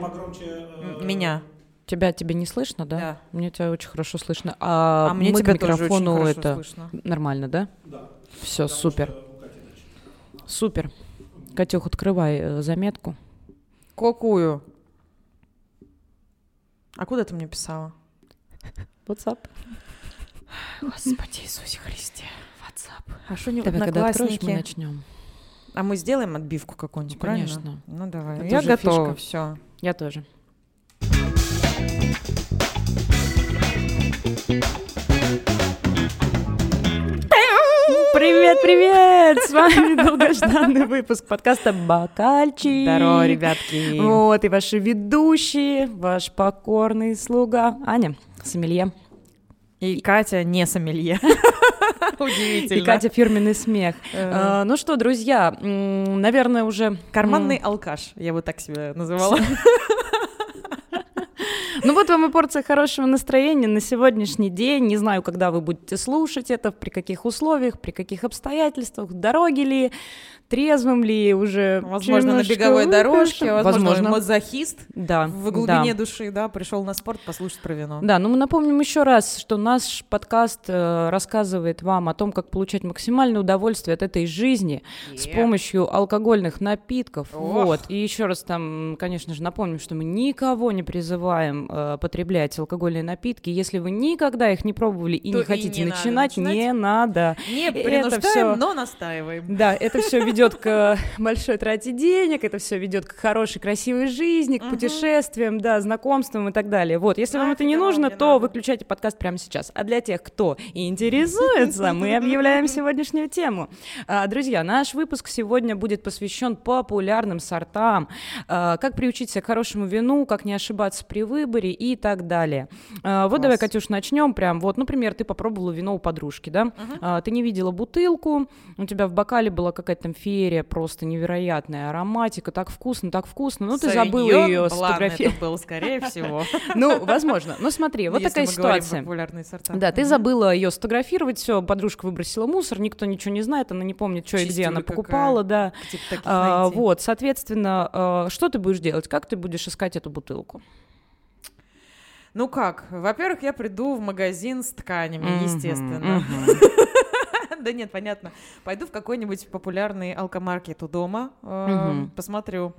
погромче. э, Меня. Тебя тебе не слышно, да? Да. Мне тебя очень хорошо слышно. А, А мне мы тебя к тоже очень микрофону хорошо это слышно. нормально, да? Да. Все, супер, что у Кати иначе. супер. Катюх, открывай э, заметку. Какую? А куда ты мне писала? WhatsApp. Господи Иисусе Христе. WhatsApp. А что не Давай, когда откроешь, мы начнем. А мы сделаем отбивку какую-нибудь, Ну, правильно? конечно. Ну давай. Это Я готова, все. Я тоже. Привет, привет! С вами долгожданный выпуск подкаста Бакальчик. Здорово, ребятки. Вот, и ваши ведущие, ваш покорный слуга Аня, сомелье. И Катя не сомелье. Удивительно. И Катя фирменный смех. Э. А, Ну что, друзья, наверное, уже... Карманный алкаш, я бы так себя называла. Ну вот вам и порция хорошего настроения на сегодняшний день. Не знаю, когда вы будете слушать это, при каких условиях, при каких обстоятельствах, в дороге ли, трезвым ли, уже Возможно, на беговой дорожке, возможно, возможно. мазохист Да, в глубине да. души, да, пришел на спорт послушать про вино. Да, ну мы напомним еще раз, что наш подкаст э, рассказывает вам о том, как получать максимальное удовольствие от этой жизни с Е. помощью алкогольных напитков. Ох. Вот. И еще раз там, конечно же, напомним, что мы никого не призываем э, потреблять алкогольные напитки. Если вы никогда их не пробовали и То не и хотите не надо начинать, начинать. не надо. Не принуждаем, всё- но настаиваем. Да, это все ведет к большой трате денег, это все ведет к хорошей, красивой жизни, к путешествиям, да, знакомствам и так далее. Вот, если вам это не нужно, не то выключайте подкаст прямо сейчас. А для тех, кто интересуется, мы объявляем сегодняшнюю тему. А, Друзья, наш выпуск сегодня будет посвящен популярным сортам, а, как приучить себя к хорошему вину, как не ошибаться при выборе и так далее. А, Вот давай, Класс. Катюш, начнем прям. Вот, например, ты попробовала вино у подружки, да? А, Ты не видела бутылку, у тебя в бокале была какая-то там феерия, просто невероятная ароматика, так вкусно, так вкусно. Ну, ты забыла ее сфотографировать. это был, скорее всего. Ну, возможно. Ну, смотри, вот такая ситуация. Да, ты забыла ее сфотографировать, все, подружка выбросила мусор, никто ничего не знает, она не помнит, что и где она покупала, да. А, вот, соответственно, что ты будешь делать? Как ты будешь искать эту бутылку? Ну как? Во-первых, я приду в магазин с тканями, Мгм, естественно. мгм. Да нет, понятно. Пойду в какой-нибудь популярный алкомаркет у дома, э, Мгм. посмотрю,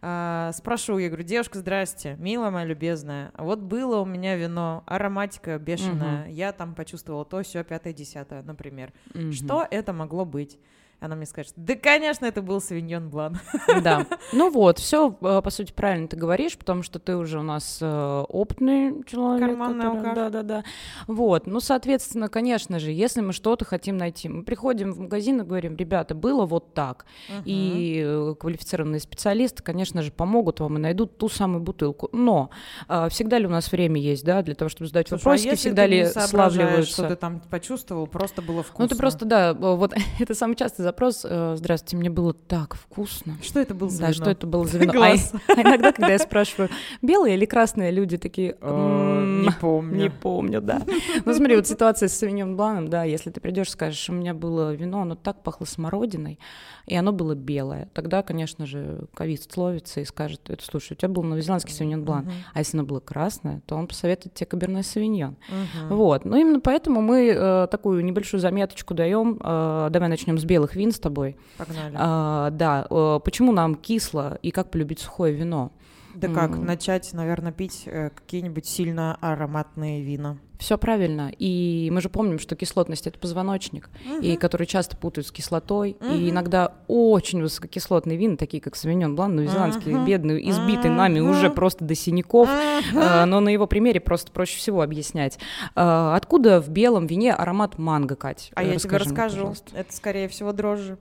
э, спрошу, я говорю, девушка, здрасте, милая моя любезная, вот было у меня вино, ароматика бешеная, я там почувствовала то, все, пятое, десятое, например. Что это могло быть? Она мне скажет, да, конечно, это был Савиньон Блан. Да. Ну вот, все, по сути, правильно ты говоришь, потому что ты уже у нас э, опытный человек. Карманный алкаш. Да, да, да. Вот. Ну, соответственно, конечно же, если мы что-то хотим найти, мы приходим в магазин и говорим, ребята, было вот так. И э, квалифицированные специалисты, конечно же, помогут вам и найдут ту самую бутылку. Но э, всегда ли у нас время есть, да, для того, чтобы задать Слушай, а вопросики, если всегда ли славливаются? что ты там почувствовал, просто было вкусно. Ну, ты просто, да, э, вот это самый частый запрос. э, Здравствуйте, мне было так вкусно. Что это был за Да, вино? что это было за вино? А, а иногда, когда я спрашиваю, белые или красные, люди такие, Э, «М, Не помню. не помню, да. Ну смотри, вот ситуация с Савиньон Бланом, да, если ты придешь и скажешь, у меня было вино, оно так пахло смородиной, и оно было белое, тогда, конечно же, ковид словится и скажет, это, слушай, у тебя был новозеландский Савиньон Блан, а если оно было красное, то он посоветует тебе Каберне Савиньон. Вот, ну именно поэтому мы э, такую небольшую заметочку даем, давай начнем с белых вин с тобой. Погнали. А, да, почему нам кисло и как полюбить сухое вино? Да как, М. начать, наверное, пить э, какие-нибудь сильно ароматные вина. Все правильно. И мы же помним, что кислотность это позвоночник, и который часто путают с кислотой. И Мгм. иногда очень высококислотные вина, такие как Савиньон Блан, новозеландский, Мгм. бедный, избитый нами уже просто до синяков. э, но на его примере просто проще всего объяснять. Э, Откуда в белом вине аромат манго, Кать? А Э, я тебе расскажу. пожалуйста. Это, скорее всего, дрожжи.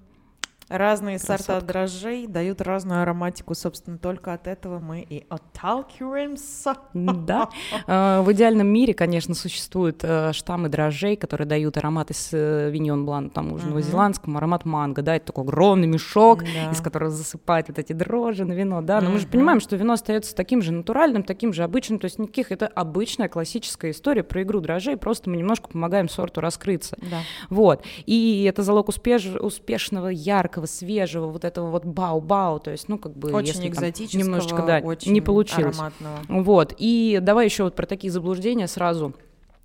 Разные сорта Красотка. дрожжей дают разную ароматику. Собственно, только от этого мы и отталкиваемся. Да. Э, В идеальном мире, конечно, существуют э, штаммы дрожжей, которые дают аромат из э, Виньон Блан, тому же Мгм. новозеландскому, аромат манго, да, это такой огромный мешок, из которого засыпают вот эти дрожжи на вино, да, но мы же понимаем, что вино остается таким же натуральным, таким же обычным, то есть никаких, это обычная классическая история про игру дрожжей, просто мы немножко помогаем сорту раскрыться. Да. Вот. И это залог успеш- успешного, яркого яркого, свежего, вот этого вот бау-бау, то есть, ну, как бы... Очень если там немножечко, да, очень не получилось. ароматного. Вот, и давай еще вот про такие заблуждения сразу.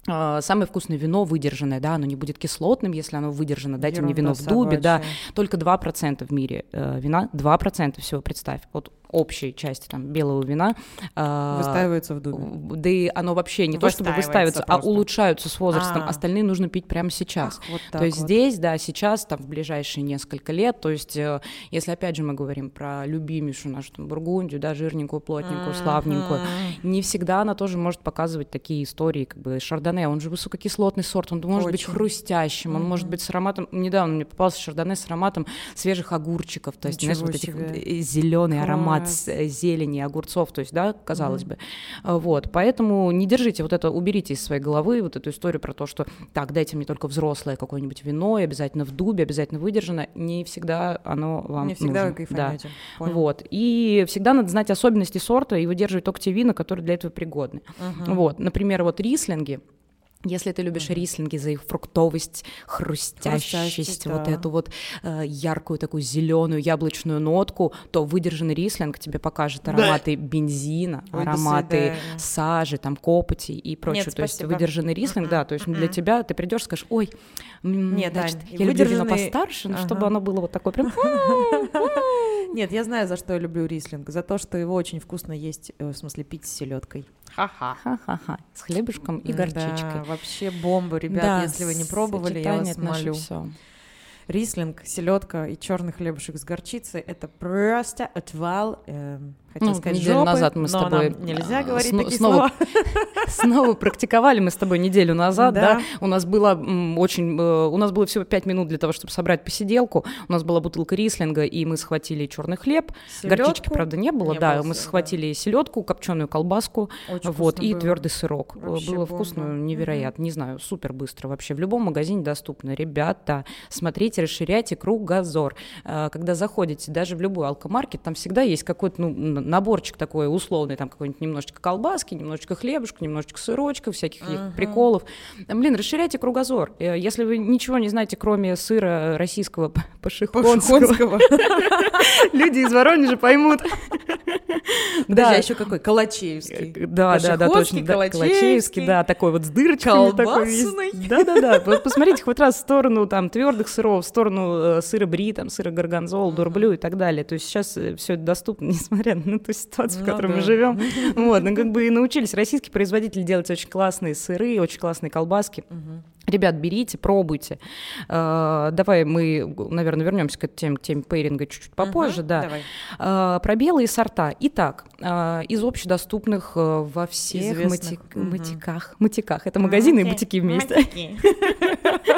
А, Самое вкусное вино выдержанное, да, оно не будет кислотным, если оно выдержано. Дайте мне вино Ерунда в дубе, да. собачья. Только 2% в мире э, вина, 2% всего, представь, от общей части там белого вина. а, Выстаивается в дубе. в- Да и оно вообще не то, чтобы Выстаивается а улучшаются с возрастом. А. Остальные нужно пить прямо сейчас. Ах, вот то есть вот. здесь, да, сейчас, там, в ближайшие несколько лет, то есть, э, если, опять же, мы говорим про любимейшую нашу там, Бургундию, да, жирненькую, плотненькую, славненькую, Мгм. не всегда она тоже может показывать такие истории, как бы шардоне, он же высококислотный сорт, он может быть Очень. хрустящим, он может быть с ароматом, недавно мне попался шардоне с ароматом свежих огурчиков, то есть, знаешь, вот этих себе. зеленый аромат С- э, зелени, огурцов, то есть, да, казалось бы. А, Вот, поэтому не держите вот это, уберите из своей головы вот эту историю про то, что так, дайте мне только взрослое какое-нибудь вино, и обязательно в дубе, обязательно выдержано. Не всегда оно вам Не всегда вы нужно. Да. кайфанете. Понял. Вот. И всегда надо знать особенности сорта и выдерживать только те вина, которые для этого пригодны. Вот. Например, вот рислинги. Если ты любишь рислинги за их фруктовость, хрустящесть, Хрустящесть, вот да. эту вот э, яркую такую зеленую яблочную нотку, то выдержанный рислинг тебе покажет ароматы бензина, Ой, ароматы свидания. сажи, там копоти и прочее. Нет, то есть выдержанный рислинг, да, то есть для тебя ты придешь, скажешь, ой, Нет, значит, Ань, я люблю вино выдержанный- постарше, но чтобы Ага. оно было вот такое прям Нет, я знаю, за что я люблю рислинг. За то, что его очень вкусно есть, э, в смысле пить с селедкой. Ха-ха. ха-ха-ха, с хлебушком и Да, горчичкой. вообще бомба, ребят. Да, если вы не пробовали, я вас молю. всё. Рислинг, селедка и черный хлебушек с горчицей это просто отвал. эм, хотела Ну, сказать, неделю жопы, назад мы с тобой, нельзя а, говорить сно- такие снова. Снова практиковали мы с тобой неделю назад, да. Да. У нас было м, очень, э, у нас было всего пять минут для того, чтобы собрать посиделку. У нас была бутылка рислинга, и мы схватили черный хлеб. Горчички, Селёдку. правда, не было, Не да. было, мы да. схватили селедку, копченую колбаску, Очень вот, и твердый сырок. Э, Вообще было бомба. вкусно, невероятно. Не знаю, супер быстро вообще. В любом магазине доступно. Ребята, смотрите, расширяйте кругозор. Э, Когда заходите даже в любой алкомаркет, там всегда есть какой-то ну, наборчик такой условный, там какой-нибудь немножечко колбаски, немножечко хлебушка, немножечко сырочка, всяких Ага. приколов. Блин, расширяйте кругозор. Э, Если вы ничего не знаете, кроме сыра российского пашихонского, люди из Воронежа поймут. Подожди, а еще какой? Калачеевский. Э, Да, да, да, точно. да, Калачеевский, да, такой вот с дырочками. колбасный. Да, да, да. Вот посмотрите хоть раз в сторону там твердых сыров, в сторону э, сыра бри, там сыра горгонзол, дурблю и так далее. То есть сейчас все это доступно, несмотря на ту ситуацию, в Ну которой мы да. живем. Вот, ну как бы и научились российские производители делать очень классные сыры, очень классные колбаски. Ребят, берите, пробуйте. Э, Давай мы, наверное, вернемся к этой теме, к теме пейринга чуть-чуть попозже, Мгм, да. давай. А, Про белые сорта. Итак, а, из общедоступных э, во всех Известных. мати- Мгм. матиках. Матиках. Это магазины и Мати- бутики вместе. матики.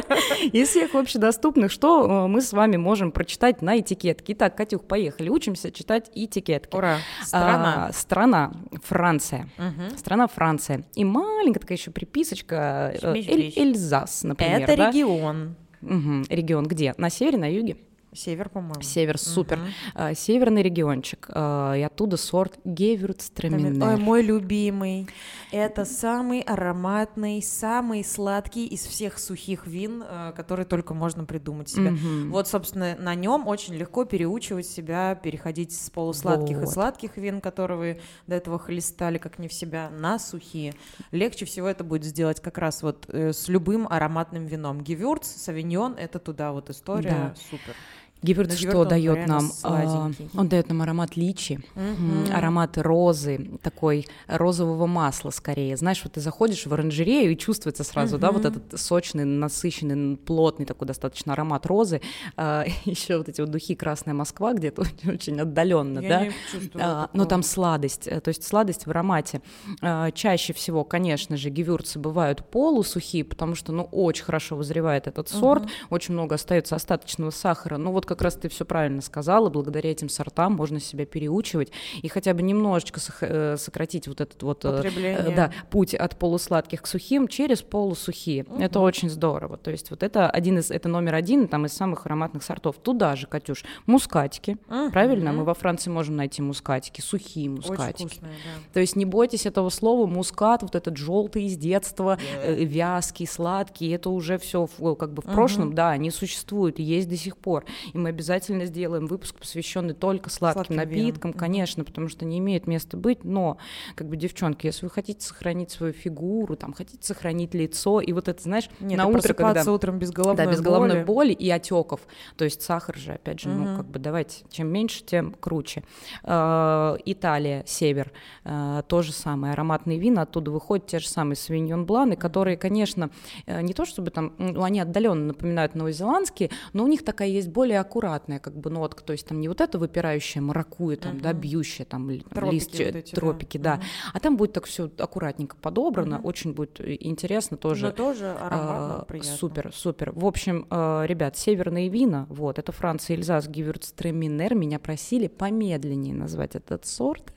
Из всех общедоступных, что э, мы с вами можем прочитать на этикетке. Итак, Катюх, поехали. Учимся читать этикетки. Ура. Страна. А, страна. Франция. Мгм. Страна Франция. И маленькая такая еще приписочка. э, Эль-. Эльзас, например. Это да? регион. Мгм. Регион где? На севере, на юге? Север, по-моему. Север, супер. А, Северный региончик. а, И оттуда сорт Ой, Гевюрцтраминер. мой любимый. Это самый ароматный, самый сладкий из всех сухих вин, э, которые только можно придумать себе. Мгм. Вот, собственно, на нем очень легко переучивать себя, переходить с полусладких и Вот. сладких вин, которые вы до этого хлестали как не в себя, на сухие. Легче всего это будет сделать как раз вот э, с любым ароматным вином. Гевюрц, савиньон — это туда вот история. Да. Супер. Но что дает нам? А, сладенький. Он дает нам аромат личи, Мгм. аромат розы, такой розового масла скорее. Знаешь, вот ты заходишь в оранжерею и чувствуется сразу, да, вот этот сочный, насыщенный, плотный такой достаточно аромат розы. Еще вот эти вот духи Красная Москва где-то очень, очень отдаленно, Я да. А, но там сладость, э, то есть сладость в аромате. А, Чаще всего, конечно же, гевюрцы бывают полусухие, потому что, ну, очень хорошо вызревает этот сорт, очень много остается остаточного сахара. Ну, вот как раз ты все правильно сказала, благодаря этим сортам можно себя переучивать и хотя бы немножечко э, сократить вот этот вот э, Потребление. да, путь от полусладких к сухим через полусухие. Это очень здорово. То есть вот это один из, это номер один там из самых ароматных сортов. Туда же, Катюш, мускатики. Мгм. Правильно? Мы во Франции можем найти мускатики, сухие Очень мускатики. вкусная, да. То есть не бойтесь этого слова мускат, вот этот желтый из детства, э, вязкий, сладкий, это уже все как бы в прошлом, да, они существуют и есть до сих пор. И и мы обязательно сделаем выпуск, посвященный только сладким, Сладким напиткам, винам. конечно, потому что не имеет места быть, но, как бы, девчонки, если вы хотите сохранить свою фигуру, там, хотите сохранить лицо, и вот это, знаешь, Нет, на утро, когда... утром без головной Да, без головной боли. боли и отеков. То есть сахар же, опять же, ну, Мгм. как бы давайте, чем меньше, тем круче. Э, Италия, север, э, то же самое. Ароматные вина, оттуда выходят те же самые савиньон бланы, которые, конечно, э, не то чтобы там, ну, они отдаленно напоминают новозеландские, но у них такая есть более аккуратная как бы нотка, то есть там не вот это выпирающая маракуя, там, да, Мгм. бьющая, там, Тропики листья, вот эти, да. тропики, да. Мгм. А там будет так все аккуратненько подобрано, Мгм. очень будет э, интересно тоже. Но тоже ароматно, А, приятно. Супер, супер. В общем, э, ребят, северные вина, вот, это Франция, Эльзас, Гевюрцтреминер. Меня просили помедленнее назвать этот сорт.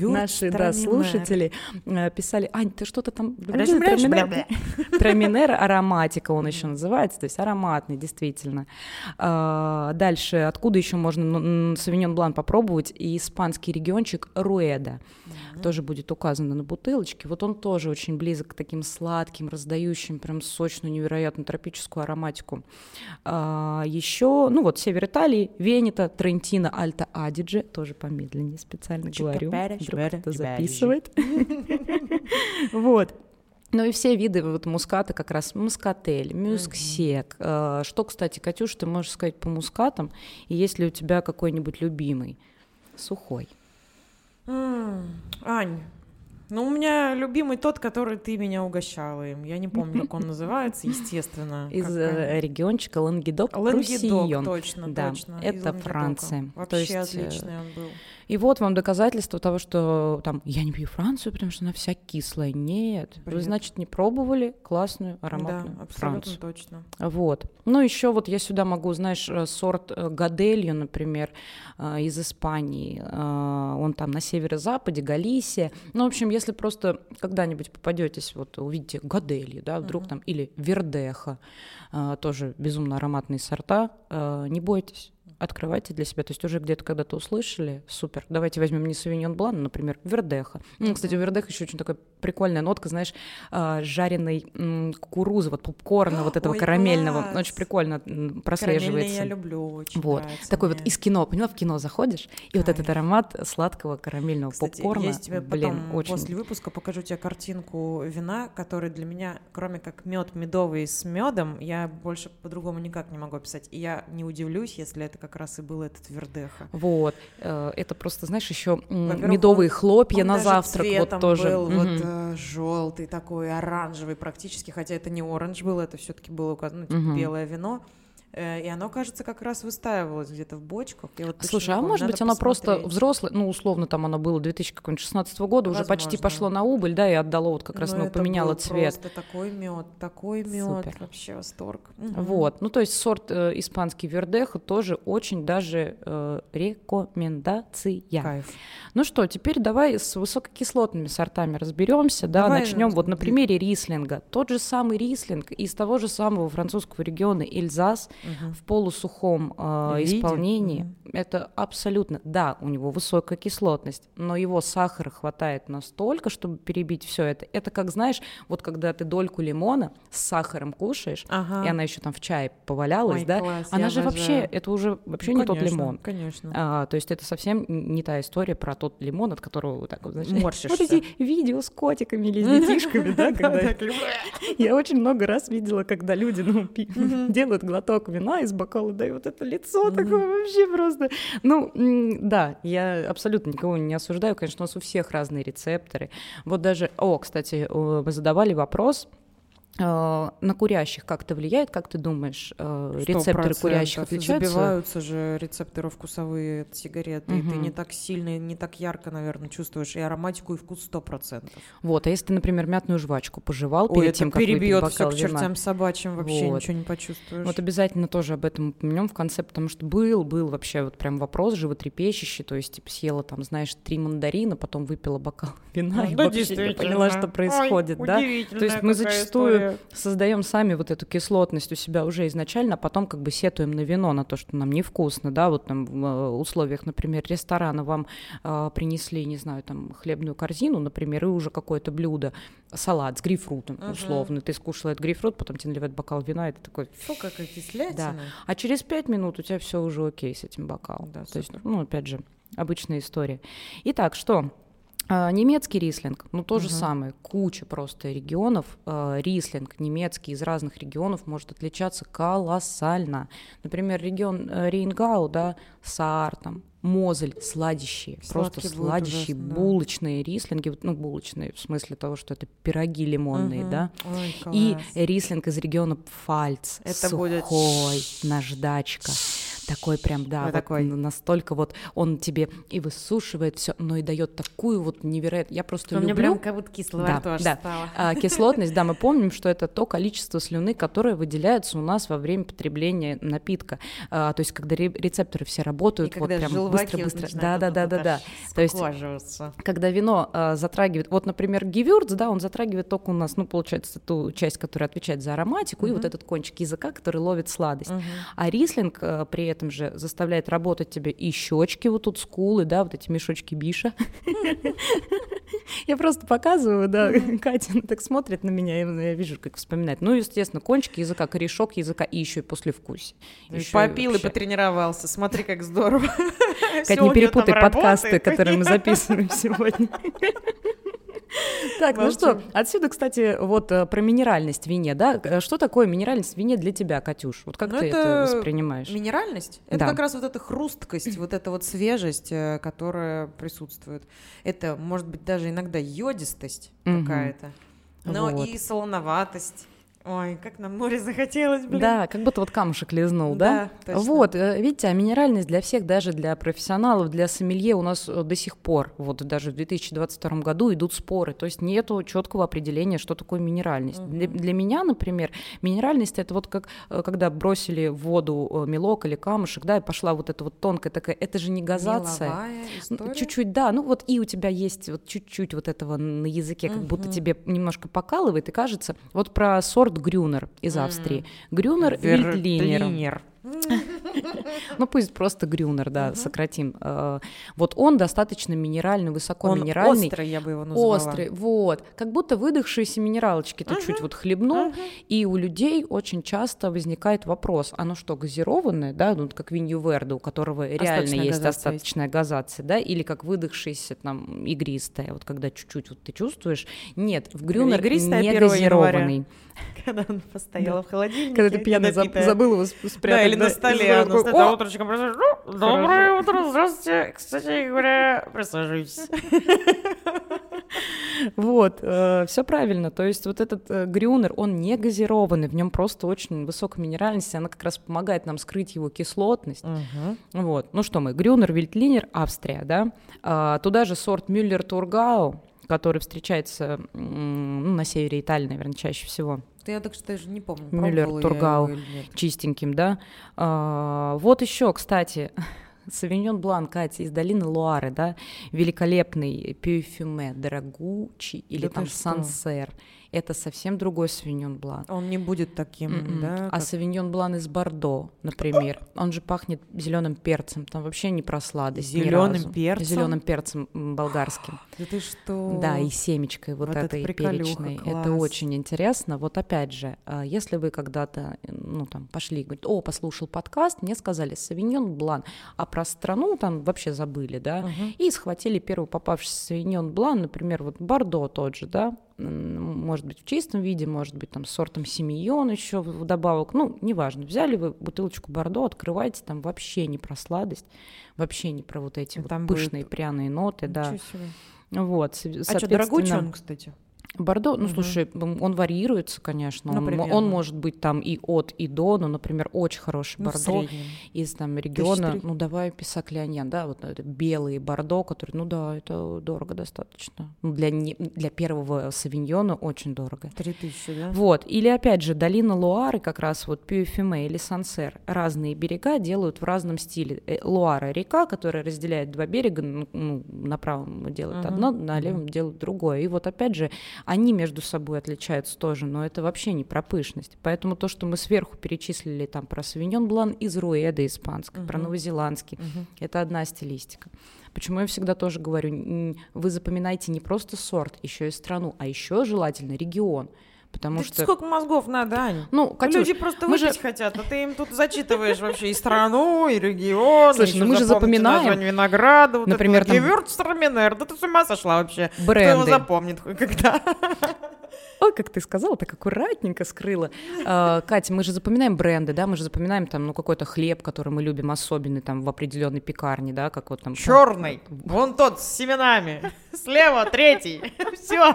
Наши да, слушатели э, писали, Ань, ты что-то там... Треминер ароматика он еще называется, то есть ароматный, действительно. А, Дальше, откуда еще можно Савиньон Блан попробовать? И испанский региончик Руэда тоже будет указано на бутылочке. Вот он тоже очень близок к таким сладким, раздающим прям сочную, невероятно тропическую ароматику. еще, ну вот, север Италии, Венета, Трентино, Альта Адидже, тоже помедленнее специально говорю, вдруг кто записывает. Вот. Ну и все виды вот муската, как раз мускатель, мюсксек. Э, Что, кстати, Катюш, ты можешь сказать по мускатам? И есть ли у тебя какой-нибудь любимый? Сухой. М, Ань, ну у меня любимый тот, который ты меня угощала им. Я не помню, как он называется, естественно. Из Какая- э, региончика Лангедок, Лангедок, точно, Да, точно. это. Франция. Вообще э, отличный он был. И вот вам доказательство того, что там я не пью Францию, потому что она вся кислая. Нет, вы, Бред. значит, не пробовали классную ароматную да, абсолютно Францию. точно. Вот. Ну, еще вот я сюда могу, знаешь, э, сорт э, Гаделью, например, э, из Испании. Он там на северо-западе, Галисия. Ну, в общем, если просто когда-нибудь попадетесь, вот увидите Гаделью, да, вдруг Мгм. там, или Вердеха, тоже безумно ароматные сорта, не бойтесь. Открывайте для себя. То есть уже где-то когда-то услышали, супер. Давайте возьмем не Савиньон Блан, например, Вердеха. Ну, кстати, у Вердеха еще очень такая прикольная нотка, знаешь, а, жареной м, кукурузы, вот попкорна, вот этого Ой, карамельного. класс! Очень прикольно м, Карамельный прослеживается. я люблю очень. Вот. нравится Такой вот мне. из кино, поняла, в кино заходишь, и вот этот аромат сладкого карамельного Кстати, попкорна, я тебе блин, потом очень... после выпуска покажу тебе картинку вина, который для меня, кроме как мед медовый с медом, я больше по-другому никак не могу описать. И я не удивлюсь, если это как раз и был этот вердеха. Вот, э, это просто, знаешь, еще медовые он- хлопья Он на завтрак, вот тоже. был Мгм. вот желтый такой, оранжевый практически, хотя это не оранж был, это все-таки было ну, типа Мгм. белое вино. Э, И оно, кажется, как раз выстаивалось где-то в бочках. Я вот Слушай, а может быть, оно просто взрослое, ну, условно, там оно было 2016 года, уже почти Возможно. пошло на убыль, да, и отдало вот как раз, Но ну, это поменяло цвет. Просто такой мед, такой мед, вообще восторг. Вот, ну то есть сорт э, испанский вердеха тоже очень даже э, рекомендация. Кайф. Ну что, теперь давай с высококислотными сортами разберемся, да, Давай, начнем вот на примере рислинга. Тот же самый рислинг из того же самого французского региона Эльзас В полусухом э, Виде? исполнении. Мгм. Это абсолютно, да, у него высокая кислотность, но его сахара хватает настолько, чтобы перебить все это. Это как, знаешь, вот когда ты дольку лимона с сахаром кушаешь, Ага. и она еще там в чае повалялась, Ой, да, класс, она же вообще, обожаю. это уже вообще Ну, не тот конечно, лимон. Конечно. А, то есть это совсем не та история про тот лимон, от которого вот так вот, знаешь, Морщишься. вот эти видео с котиками или с детишками, да, когда я очень много раз видела, когда люди, ну, делают глоток вина из бокала, да, и вот это лицо такое вообще просто. Ну, да, я абсолютно никого не осуждаю, конечно, у нас у всех разные рецепторы. Вот даже, о, кстати, э, мы задавали вопрос, на курящих как это влияет, как ты думаешь, э, рецепторы 100% курящих отличаются? Забиваются же рецепторы вкусовые от сигареты, и ты не так сильно, не так ярко, наверное, чувствуешь и ароматику, и вкус 100%. Вот, а если ты, например, мятную жвачку пожевал Ой, перед это тем, как перебьет все к вина, чертям собачьим, вообще Вот. ничего не почувствуешь. Вот обязательно тоже об этом упомянем в конце, потому что был, был вообще вот прям вопрос животрепещущий, то есть типа съела там, знаешь, три мандарина, потом выпила бокал вина и Да, вообще не поняла, что Ой, происходит, да? То есть мы зачастую Создаем сами вот эту кислотность у себя уже изначально, а потом как бы сетуем на вино, на то, что нам невкусно, да, вот там в э, условиях, например, ресторана вам э, принесли, не знаю, там хлебную корзину, например, и уже какое-то блюдо, салат с грейпфрутом, Ага. условно, ты скушала этот грейпфрут, потом тебе наливают бокал вина, и ты такой, Фу, какая кислятина. а через пять минут у тебя все уже окей с этим бокалом. Да, То есть, ну, опять же, обычная история. Итак, что? А, Немецкий рислинг, ну то же Мгм. самое, куча просто регионов. А, Рислинг немецкий из разных регионов может отличаться колоссально. Например, регион э, Рейнгау, да, Саар, там, Мозель, сладящие, просто Сладкие будут сладящие, ужасно, да. булочные рислинги, вот, ну булочные в смысле того, что это пироги лимонные, Мгм. да, Ой, и рислинг из региона Пфальц. Это сухой, будет наждачка. Такой прям, да, Вот вот такой. настолько вот он тебе и высушивает все, но и дает такую вот невероятную. Я просто У меня люблю прям как будто кисло во Да, рту да. стало. а, кислотность. Да, мы помним, что это то количество слюны, которое выделяется у нас во время потребления напитка. А, то есть когда ре- рецепторы все И работают, вот когда прям вот быстро-быстро. Да, вот да, да, вот да, аж То есть когда вино а, затрагивает, вот, например, гивюрц, да, он затрагивает только у нас, ну, получается, ту часть, которая отвечает за ароматику, и вот этот кончик языка, который ловит сладость. Мгм. А рислинг а, при этом же заставляет работать тебе и щечки, вот тут скулы, да, вот эти мешочки биша. Я просто показываю, да, Катя так смотрит на меня, и я вижу, как вспоминает. Ну, естественно, кончик языка, корешок языка и еще и послевкусие. Попил и потренировался. Смотри, как здорово. Всё не перепутай подкасты, которые мы записываем сегодня. Так, ну что, отсюда, кстати, вот э, про минеральность в вине, да? Э, Что такое минеральность в вине для тебя, Катюш? Вот как Ну, ты это это воспринимаешь? Минеральность это Да. как раз вот эта хрусткость, вот эта вот свежесть, э, которая присутствует. Это может быть даже иногда йодистость какая-то, но Вот. и солоноватость. Ой, как на море захотелось, блин. Да, как будто вот камушек лизнул, да? точно. Вот, э, видите, а минеральность для всех, даже для профессионалов, для сомелье у нас э, до сих пор, вот даже в 2022 году идут споры, то есть нету четкого определения, что такое минеральность. Для, для меня, например, минеральность это вот как э, когда бросили в воду мелок или камушек, да, и пошла вот эта вот тонкая такая, это же не газация. Чуть-чуть, да. Ну вот и у тебя есть вот чуть-чуть вот этого на языке, как будто Мгм. тебе немножко покалывает, и кажется. Вот про сорт Грюнер из. Австрии. Грюнер Вертлинер. Ну пусть просто Грюнер, да, сократим. Э, Вот он достаточно минеральный, высоко Он минеральный. острый, я бы его назвала. Острый, вот. Как будто выдохшиеся минералочки ты чуть вот хлебнул, и у людей очень часто возникает вопрос, оно что, газированное, да, ну, как Винью Верде, у которого реально есть остаточная газация, да, или как выдохшееся там игристое, вот когда чуть-чуть вот ты чувствуешь. Нет, в Грюнер не 1 января. газированный. Когда она постояла в холодильнике. Когда ты пьяный забыл его сп- спрятать. Или на столе такой, оно с этого «О, утречком просто, «Ну, Доброе утро, здравствуйте. Кстати говоря, присаживайтесь. Вот, все правильно. То есть вот этот э, грюнер, он не газированный, в нем просто очень высокая минеральность, и она как раз помогает нам скрыть его кислотность. Вот. Ну что мы, Грюнер, Вильтлинер, Австрия, да? А, туда же сорт Мюллер Тургау, который встречается ну, на севере Италии, наверное, чаще всего. Я так что даже не помню, Мюллер, Тургау. чистеньким, да. А, вот еще, кстати, Савиньон Блан, Катя, из долины Луары, да, великолепный пюфюме, дорогучий, или Да там что? Это совсем другой Савиньон Блан. Он не будет таким, М-м. да? а как- Савиньон Блан из Бордо, например, он же пахнет зеленым перцем, там вообще не про сладость. разу. перцем? Зеленым перцем болгарским. Да ты что? Да, и семечкой вот, Вот это этой перечной. класс. Это очень интересно. Вот опять же, а, если вы когда-то, ну там, пошли и говорите, о, послушал подкаст, мне сказали Савиньон Блан, а про страну там вообще забыли, да, Мгм. и схватили первый попавшийся Савиньон Блан, например, вот Бордо тот же, да, может быть, в чистом виде, может быть, там, с сортом Семион еще вдобавок, ну, неважно, взяли вы бутылочку Бордо, открываете, там вообще не про сладость, вообще не про вот эти вот там будет- пышные пряные ноты, да. Ничего себе. Вот, А что, дорогучий он, кстати? Бордо, ну, Мгм. слушай, он вариируется, конечно. Он, он может быть там и от, и до, но, например, очень хороший Ну, бордо из там региона, ну, давай Писак Леоньян, да, вот это белые бордо, которые, ну, да, это дорого достаточно. Ну, для, не- для первого савиньона очень дорого. Три тысячи, да? Вот, или опять же, долина Луары, как раз вот Пюэфиме или Сансер, разные берега делают в разном стиле. Э, Луара — река, которая разделяет два берега, ну, на правом делают Мгм. одно, на левом делают другое. И вот опять же, они между собой отличаются тоже, но это вообще не про пышность. Поэтому то, что мы сверху перечислили там про савиньон блан из руэда испанской, про новозеландский, это одна стилистика. Почему я всегда тоже говорю, вы запоминайте не просто сорт, еще и страну, а еще желательно регион. Потому Да что... сколько мозгов надо, Ань? Ну, Катюш, Люди просто мы же- выпить хотят, а ты им тут зачитываешь вообще и страну, и регион. Слушай, ну мы же запоминаем. название винограда, вот Например, это там- Гевюрцтраминер. Да ты с ума сошла вообще. Кто его Бренды. запомнит хоть когда? Ой, как ты сказала, так аккуратненько скрыла. А, Катя, мы же запоминаем бренды, да, мы же запоминаем там, ну, какой-то хлеб, который мы любим особенный там в определенной пекарне, да, как вот там... Черный. Вон тот с семенами. Слева третий. Все.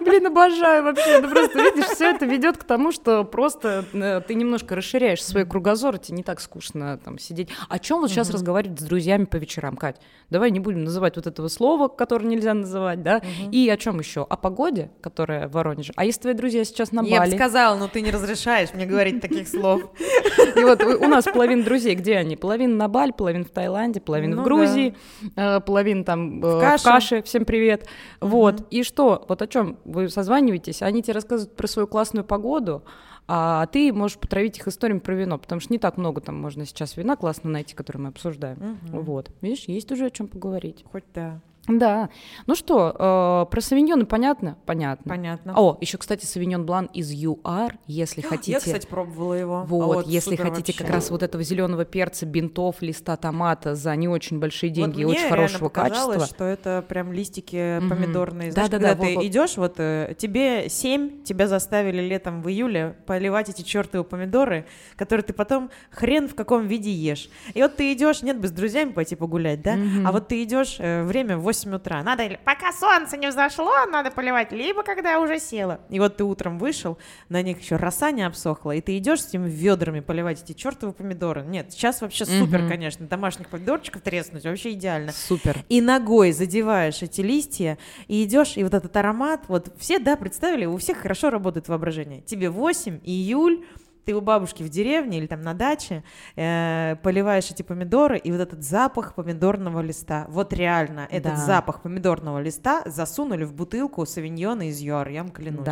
Блин, обожаю вообще. Ну просто видишь, все это ведет к тому, что просто э, ты немножко расширяешь свой кругозор, тебе не так скучно там сидеть. О чем вот сейчас разговаривать с друзьями по вечерам, Кать? Давай не будем называть вот этого слова, которое нельзя называть, да? И о чем еще? О погоде, которая в Воронеже. А если твои друзья сейчас на Я бы Бали? сказала, но ты не разрешаешь мне говорить таких слов. И вот у нас половина друзей, где они? Половина на Бали, половина в Таиланде, половина Ну в Грузии, э, половина там э, в каше. Всем привет. Вот. И что? Вот о чем вы созваниваетесь? Они тебе рассказывают про свою классную погоду, а ты можешь потравить их историями про вино, потому что не так много там можно сейчас вина классно найти, которые мы обсуждаем. Вот. Видишь, есть уже о чем поговорить. Хоть да. Да. Ну что, э, про савиньоны понятно? Понятно. Понятно. О, еще, кстати, савиньон блан из ЮАР, если хотите. Я, кстати, пробовала его. Вот, А если хотите вообще. как раз вот этого зеленого перца, бинтов, листа томата за не очень большие деньги и вот очень мне хорошего качества. что это прям листики Мгм. помидорные. Знаешь, Да-да-да, когда ты вот- вот. идешь, вот э, тебе 7, тебя заставили летом в июле поливать эти чертовы помидоры, которые ты потом хрен в каком виде ешь. И вот ты идешь, нет бы с друзьями пойти погулять, да? Мгм. А вот ты идешь, э, время 8 утра. Надо, или пока солнце не взошло, надо поливать, либо когда уже село. И вот ты утром вышел, на них еще роса не обсохла, и ты идешь с этими ведрами поливать эти чертовы помидоры. Нет, сейчас вообще супер, Мгм. конечно. Домашних помидорчиков треснуть вообще идеально Супер. и ногой задеваешь эти листья, и идешь, и вот этот аромат, вот все, да, представили, у всех хорошо работает воображение. Тебе 8, июль, ты у бабушки в деревне или там на даче э, поливаешь эти помидоры, и вот этот запах помидорного листа, вот реально, этот Да. запах помидорного листа засунули в бутылку савиньона из ЮАР, я вам клянусь.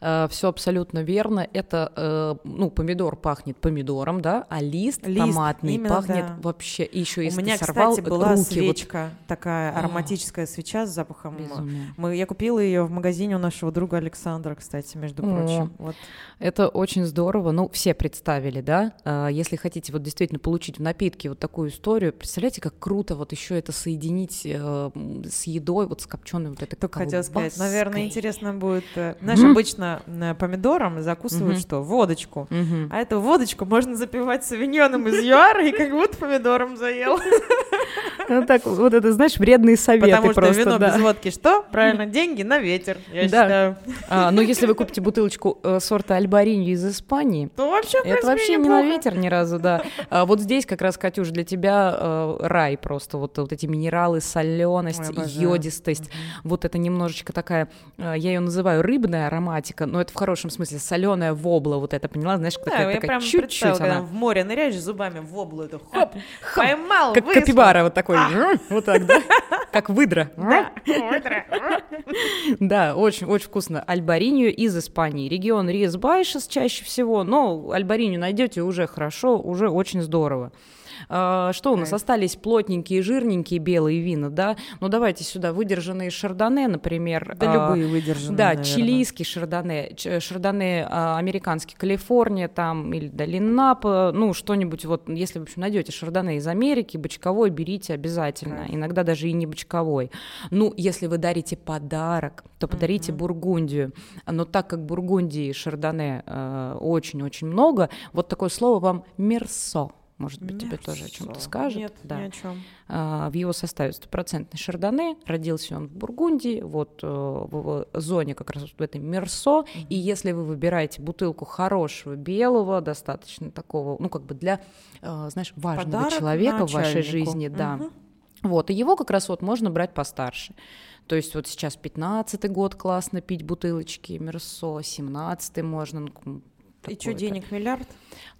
Да, все абсолютно верно. Это, э, ну, помидор пахнет помидором, да, а лист, Лист, томатный именно, пахнет да. вообще. И еще У если меня, ты сорвал кстати, была руки, вот свечка, такая О. ароматическая свеча с запахом безумие. Мы, я купила ее в магазине у нашего друга Александра, кстати, между О. прочим. Вот. Это очень здорово. Ну, все представили, да? А, Если хотите вот действительно получить в напитке вот такую историю, представляете, как круто вот еще это соединить э, с едой, вот с копченой вот этой Только хотела сказать, наверное, интересно будет. э, Знаешь, Мгм. обычно э, помидором закусывают Мгм. что? Водочку. Мгм. А эту водочку можно запивать савиньоном из ЮАР, и как будто помидором заел. Ну, так, вот это, знаешь, вредные советы Потому что просто, вино да. без водки что? Правильно, деньги на ветер, я Да. считаю. А, но если вы купите бутылочку э, сорта Альбариньо из Испании, Ну, вообще, это принципе, вообще не на ветер ни разу, да. А вот здесь как раз, Катюш, для тебя э, рай просто. Вот, вот эти минералы, соленость, Ой, йодистость. Вот это немножечко такая, э, я ее называю рыбная ароматика, но это в хорошем смысле соленая вобла, вот это, поняла, знаешь, Да, такая, я такая прям чуть-чуть она. в море ныряешь зубами в воблу эту, хоп, поймал, Как выскочил. капибара вот такой, вот так, да? Как выдра. Да, утро. Да, очень, очень вкусно. Альбаринью из Испании. Регион Риес Байшес чаще всего, но альбаринью найдете уже хорошо, уже очень здорово. А, Что у нас остались плотненькие, жирненькие белые вина, да? Ну давайте сюда выдержанные шардоне, например. Да а, любые выдержанные, Да, наверное. чилийский шардоне, шардоне а, американский, Калифорния там или Долина ну что-нибудь вот, если, в общем, найдете шардоне из Америки, бочковой берите обязательно, Кайф. иногда даже и не бочковой. Ну, если вы дарите подарок, то подарите Бургундию. Но так как Бургундии и шардоне э, очень-очень много, вот такое слово вам мерсо. Может быть, тебе тоже о чем-то скажет. Нет, да. ни о чем. А, в его составе стопроцентный шардоне. Родился он в Бургундии, вот э, в зоне как раз в этой Мерсо. И если вы выбираете бутылку хорошего белого, достаточно такого, ну как бы для, э, знаешь, важного Подарок человека в вашей жизни, да. Мгм. Вот, и его как раз вот можно брать постарше. То есть вот сейчас 15-й год классно пить бутылочки Мерсо, 17-й можно. ну, И что, денег миллиард?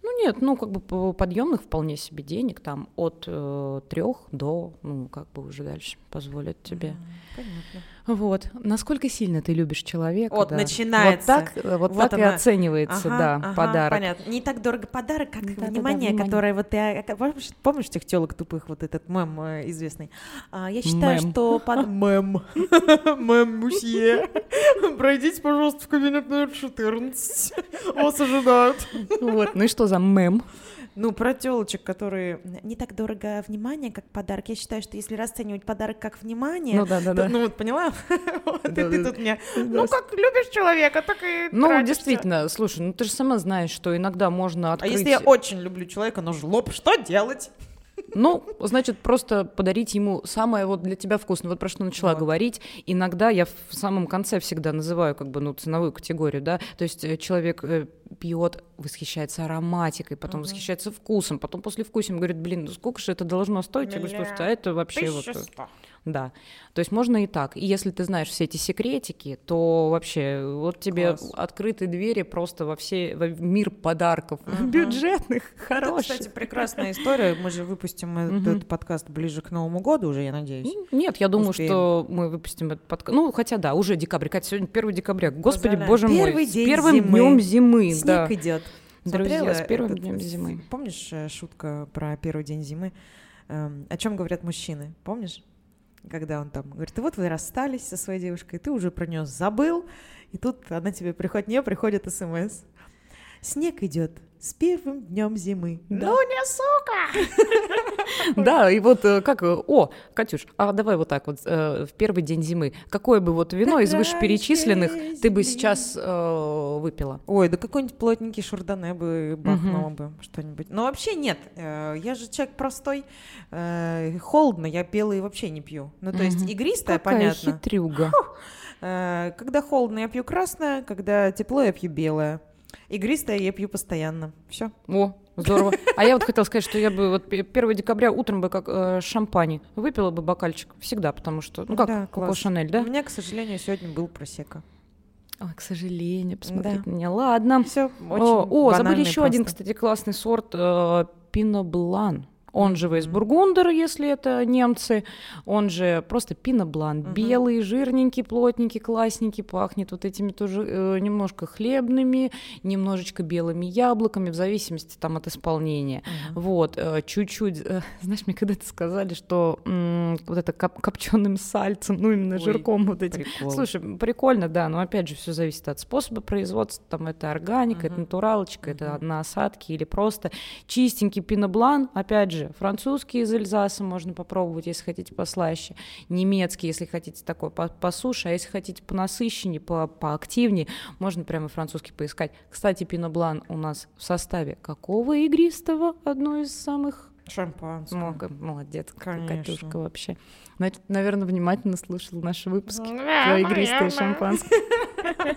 Ну нет, ну как бы по- подъемных вполне себе денег, там от трех до, ну как бы уже дальше позволят тебе. Понятно. Вот. Насколько сильно ты любишь человека? Вот, да. начинается. Вот так, э, вот Вот так и оценивается, Ага, да, ага, подарок. Понятно. Не так дорого подарок, как Да-да-да, внимание, внимание. которое вот ты... а, как- Помнишь, помнишь тех телок тупых, вот этот мем э, известный? А, я считаю, Мем. что... под- Мем. Мем, мусье. Пройдите, пожалуйста, в кабинет номер 14. Вас ожидают. Вот. Ну и что за мем? Ну, про телочек, которые не так дорого внимание, как подарок. Я считаю, что если расценивать подарок как внимание, Ну да, да, да. ну вот поняла? Вот, и ты тут мне, ну как любишь человека, так и Ну, действительно, слушай, ну ты же сама знаешь, что иногда можно А открыть... если я очень люблю человека, но жлоб, что делать? Ну, значит, просто подарить ему самое вот для тебя вкусное. Вот про что начала Вот. говорить. Иногда я в самом конце всегда называю как бы, ну, ценовую категорию, да. То есть э, человек э, пьет, восхищается ароматикой, потом Мгм. восхищается вкусом, потом после вкусом говорит, блин, ну сколько же это должно стоить? Я говорю, слушайте, а это вообще вот... 1100. Да. То есть можно и так. И если ты знаешь все эти секретики, то вообще вот тебе Класс. открыты двери просто во все во мир подарков Мгм. бюджетных, Это, хороших. кстати, прекрасная история. Мы же выпустим этот подкаст ближе к Новому году уже, я надеюсь. Нет, я думаю, что мы выпустим этот подкаст. Ну, хотя да, уже декабрь. Катя, сегодня 1 декабря. Господи, боже мой. Первый с день первым днем зимы. Снег идет. Друзья, с первым днем зимы. Помнишь э, шутка про первый день зимы? Эм, О чем говорят мужчины? Помнишь? Когда он там говорит, вот вы расстались со своей девушкой, ты уже про нее забыл, и тут она тебе приходит, не приходит смс. Снег идет с первым днем зимы. Да. Ну не сука! Да, и вот э, как... э, О, Катюш, а давай вот так вот, э, в первый день зимы. Какое бы вот вино из вышеперечисленных ты бы сейчас выпила? Ой, да какой-нибудь плотненький шардоне бы бахнула бы что-нибудь. Но вообще нет, я же человек простой, холодно, я белые вообще не пью. Ну то есть игристая, Какая понятно. хитрюга. Э, Когда холодно, я пью красное, когда тепло, я пью белое. Игристое я пью постоянно. Все. О, здорово. А я вот хотела сказать, что я бы вот пе- 1 декабря утром бы как э, шампань выпила бы бокальчик всегда, потому что, ну как Да, Коко. Шанель, У да? меня, к сожалению, сегодня был просека. Ой, к сожалению, посмотри Да. на меня. Ладно. Все О, очень о, банально забыли еще один, просто. кстати, классный сорт э, Пино Блан. Он же Мгм. Вейсбургундер, если это немцы. Он же просто Пино Блан. Мгм. Белый, жирненький, плотненький, классненький. Пахнет вот этими тоже э, немножко хлебными, немножечко белыми яблоками, в зависимости там от исполнения. Мгм. Вот, э, чуть-чуть, э, знаешь, мне когда-то сказали, что м, вот это копченым сальцем, ну именно Ой, жирком вот этим. Прикол. Слушай, прикольно, да, но опять же все зависит от способа производства, там это органика, это Мгм. натуралочка, это Мгм. на осадке или просто чистенький пиноблан, опять же, французский из Эльзаса можно попробовать, если хотите послаще, немецкий, если хотите такой по, по суше, а если хотите понасыщеннее, по, поактивнее, можно прямо французский поискать. Кстати, пиноблан у нас в составе какого игристого? Одно из самых Шампанское. много. Молодец, Конечно. Катюшка вообще. Значит, наверное, внимательно слушал наши выпуски. Про игристое шампанское.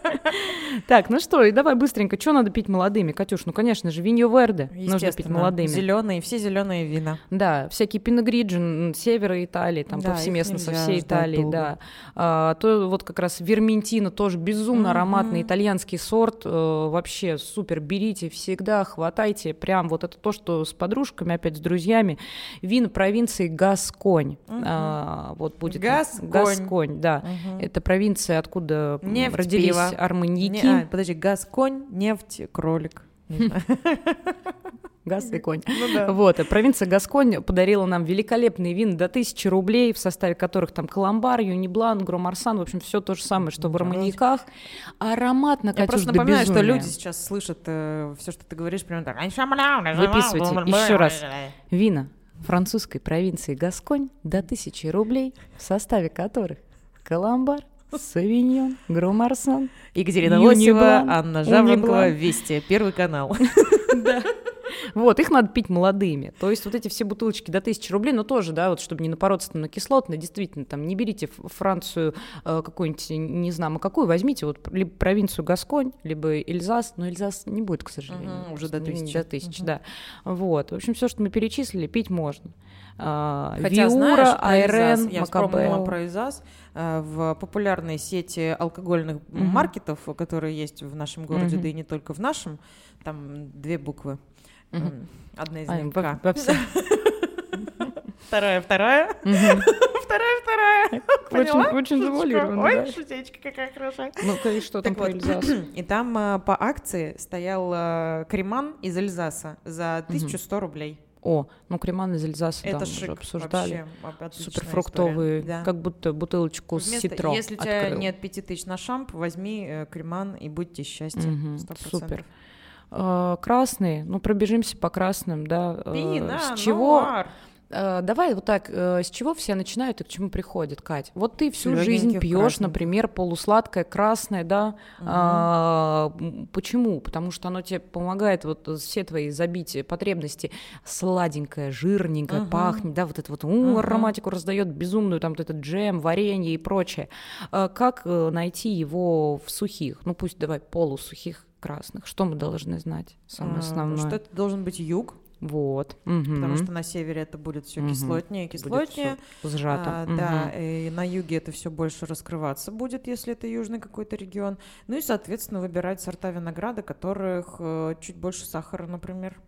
Так, ну что, и давай быстренько. Что надо пить молодыми, Катюш? Ну, конечно же, виньо верде нужно пить молодыми. Зеленые, все зеленые вина. Да, всякие пиногриджин севера Италии, там Да, повсеместно со всей Италии, долго. да. А, то вот как раз верментино тоже безумно ароматный итальянский сорт, э, вообще супер, берите всегда, хватайте, прям вот это то, что с подружками, опять с друзьями, вин провинции Гасконь. А, вот будет Гасконь. Гасконь, да. Мгм. Это провинция, откуда Нефть, родились пиво. арманьяки. Не, а, подожди, газ, конь, нефть, кролик. Газ и конь. Ну да. Вот, провинция Гасконь подарила нам великолепные вина до 1000 рублей, в составе которых там Каламбар, Юниблан, Громарсан, в общем, все то же самое, что в арманьяках. Ароматно, Я Катюш, просто напоминаю, что безумия. люди сейчас слышат все, что ты говоришь, прям так. Выписывайте еще раз. Вина французской провинции Гасконь до 1000 рублей, в составе которых Каламбар, Савиньон, Громарсан. Екатерина Лосева, Анна Жаворонкова. Вести, Первый канал. Вот, их надо пить молодыми. То есть вот эти все бутылочки до 1000 рублей, но тоже, да, вот чтобы не напороться на кислотное, действительно, там не берите Францию э, какую-нибудь, не знаю, какую, возьмите вот либо провинцию Гасконь, либо Эльзас, но Эльзас не будет, к сожалению. Мгм, уже до Не- 1000. До 1000, Мгм. да. Вот, в общем, все, что мы перечислили, пить можно. А, Хотя, Виура, знаешь, Айрен, я вспомнила про Эльзас. Э, В популярной сети алкогольных Мгм. маркетов, которые есть в нашем городе, Мгм. да и не только в нашем, там две буквы. Одна из А, них во- во всем. Вторая, вторая. Вторая, вторая. Очень, очень завуалированно, Ой, да. шутечка какая хорошая. Ну-ка, и что там Так про вот, Эльзас? И там э, по акции стоял э, креман из Эльзаса за 1100 рублей. О, ну креман из Эльзаса Это уже шик обсуждали. вообще, Суперфруктовые, история. Да. как будто бутылочку с Вместо- ситро Если у тебя открыл. нет пяти тысяч на шамп, возьми э, креман и будьте счастье. 100%. супер. Э, Красные, ну пробежимся по красным, да. э, Пина, С чего? нуар. Э, Давай вот так, с чего все начинают и к чему приходят, Кать? Вот ты всю жизнь Лёгеньких пьешь, например, полусладкое красное, да? Мгм. А, почему? Потому что оно тебе помогает вот все твои забить потребности сладенькое, жирненькое, Мгм. пахнет, да, вот это вот у, Мгм. ароматику раздает безумную, там вот этот джем, варенье и прочее. А как найти его в сухих? Ну пусть давай полусухих красных. Что мы должны знать? Самое А, основное. Что это должен быть юг, Вот. потому Мгм. что на севере это будет все Мгм. кислотнее, Будет кислотнее. всё сжато. А, Мгм. Да, и на юге это все больше раскрываться будет, если это южный какой-то регион. Ну и, соответственно, выбирать сорта винограда, которых э, чуть больше сахара, например.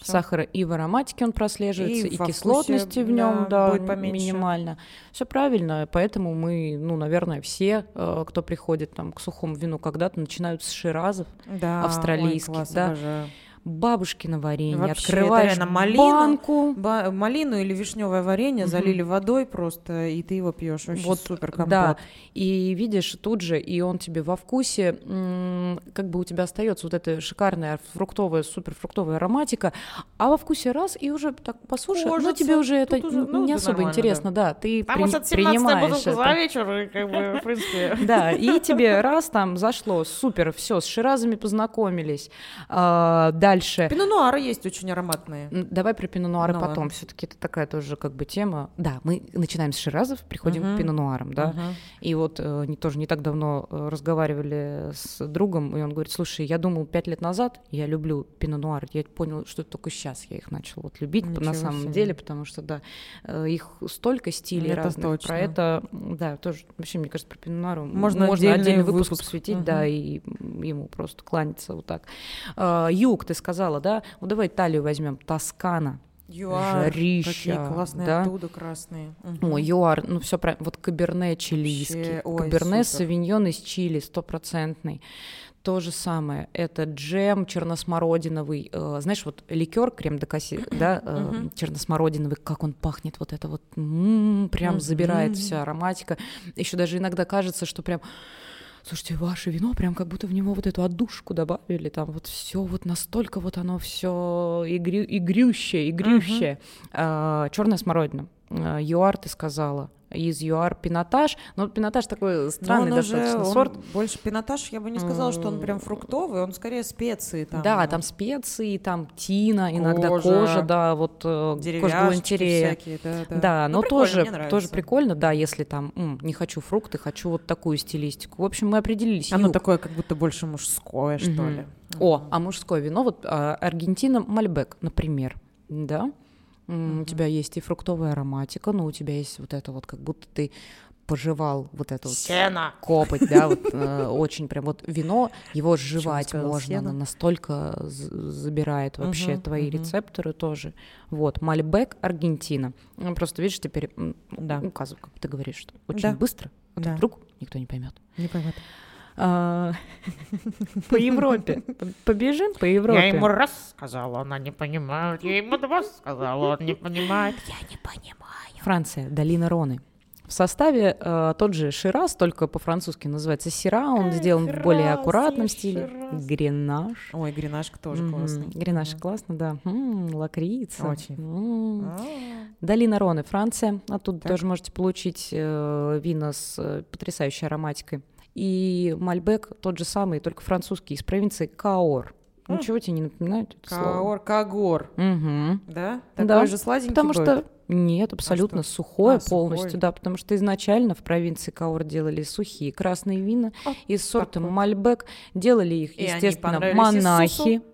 Всё. Сахара и в ароматике он прослеживается, И и, кислотности вкусе, в нем, да, да, будет поменьше. минимально. Все правильно, поэтому мы, ну, наверное, все, э, кто приходит там к сухому вину, когда-то начинают с ширазов, Да, Австралийских, ой, класс, да. обожаю. Бабушкино варенье, Вообще, это открываешь реально малину, банку, Ба- малину или вишневое варенье Мгм. залили водой просто, и ты его пьешь. Вообще Вот, супер компот. да, и видишь тут же, и он тебе во вкусе, м, как бы у тебя остается вот эта шикарная фруктовая, суперфруктовая ароматика, а во вкусе раз, и уже так послушай, ну Кожица, тебе уже это уже, ну, не да особо интересно, да, ты Потому при- это 17 принимаешь это. за вечер, и как бы, в принципе... Да, и тебе раз там зашло, супер, все, с ширазами познакомились. А, дальше. Пино-нуары есть очень ароматные. Давай про пино нуары Ну потом. ладно. Все-таки это такая тоже как бы тема. Да, мы начинаем с ширазов, приходим Мгм. к пино нуарам, да. Мгм. И вот э, тоже не так давно э, разговаривали с другом, и он говорит, слушай, я думал пять лет назад, я люблю пино нуар, я понял, что только сейчас я их начал вот любить Ничего на самом себе. деле, потому что, да, э, их столько стилей Это разных. точно. Про это, да, тоже, вообще, мне кажется, про пино нуар Можно можно отдельный отдельный выпуск, выпуск. посвятить, Мгм. да, и ему просто кланяться вот так. А, юг, ты сказала, да? Ну, давай Италию возьмем, Тоскана. ЮАР. Жарища, Такие классные да? оттуда красные. Мгм. О, ЮАР, ну все правильно. Вот каберне чилийский. Вообще, ой, каберне супер. савиньон из Чили, стопроцентный. То же самое. Это джем черносмородиновый. э, знаешь, вот ликер крем де касси, да, э, Мгм. черносмородиновый, как он пахнет, вот это вот, м, прям забирает вся ароматика. Еще даже иногда кажется, что прям Слушайте, ваше вино, прям как будто в него вот эту отдушку добавили, там вот все вот настолько вот оно все игрю, игрющее, игрющее. Черная смородина. А, ЮАР ты сказала. Из ЮАР пинотаж. Но пинотаж такой Но странный он уже, достаточно он сорт. больше пинотаж, я бы не сказала, что он прям фруктовый, он скорее специи там. да, ну, там специи, там тина, иногда Кожа, кожа, да, вот э, кожа галантерея. всякие, да, да. Да, Ну, но прикольно, тоже, тоже прикольно, да, если там м, не хочу фрукты, хочу вот такую стилистику. В общем, мы определились. Оно Юг. такое, как будто больше мужское, что Мгм. ли. О, а мужское вино, вот а, Аргентина Мальбек, например, да? М, У тебя есть и фруктовая ароматика, но у тебя есть вот это вот, как будто ты пожевал вот это вот Сено. копоть, да, вот э, очень прям вот вино, его жевать можно, сено? оно настолько з- забирает вообще Мгм, твои мгм. рецепторы тоже. Вот, Мальбек, Аргентина. Ну, Просто видишь, теперь Да. указываю, как ты говоришь, что очень Да. быстро, а то Да. вдруг никто не поймет. Не поймет. А, По Европе. Побежим по Европе. Я ему раз сказала, она не понимает. Я ему два сказала, он не понимает. Франция, долина Роны. В составе э, тот же Шираз, только по-французски называется Сира, он Эх, сделан в более Шираз, аккуратном стиле. Шираз. Гренаж. Ой, гренашка тоже Мгм. классный. Гренаж Мгм. классно, да. М, лакрица. Очень. М. А, Долина Роны, Франция. Оттуда Так. тоже можете получить э, вина с э, потрясающей ароматикой. И Мальбек тот же самый, только французский, из провинции Каор. Ничего тебе не напоминает это слово? Каор, кагор, Мгм. да? Да, Такой же сладенький Потому будет? что нет, абсолютно что? сухое А, полностью, сухой. да, потому что изначально в провинции Каор делали сухие красные вина О, из сорта так вот. Мальбек, делали их, И естественно, монахи.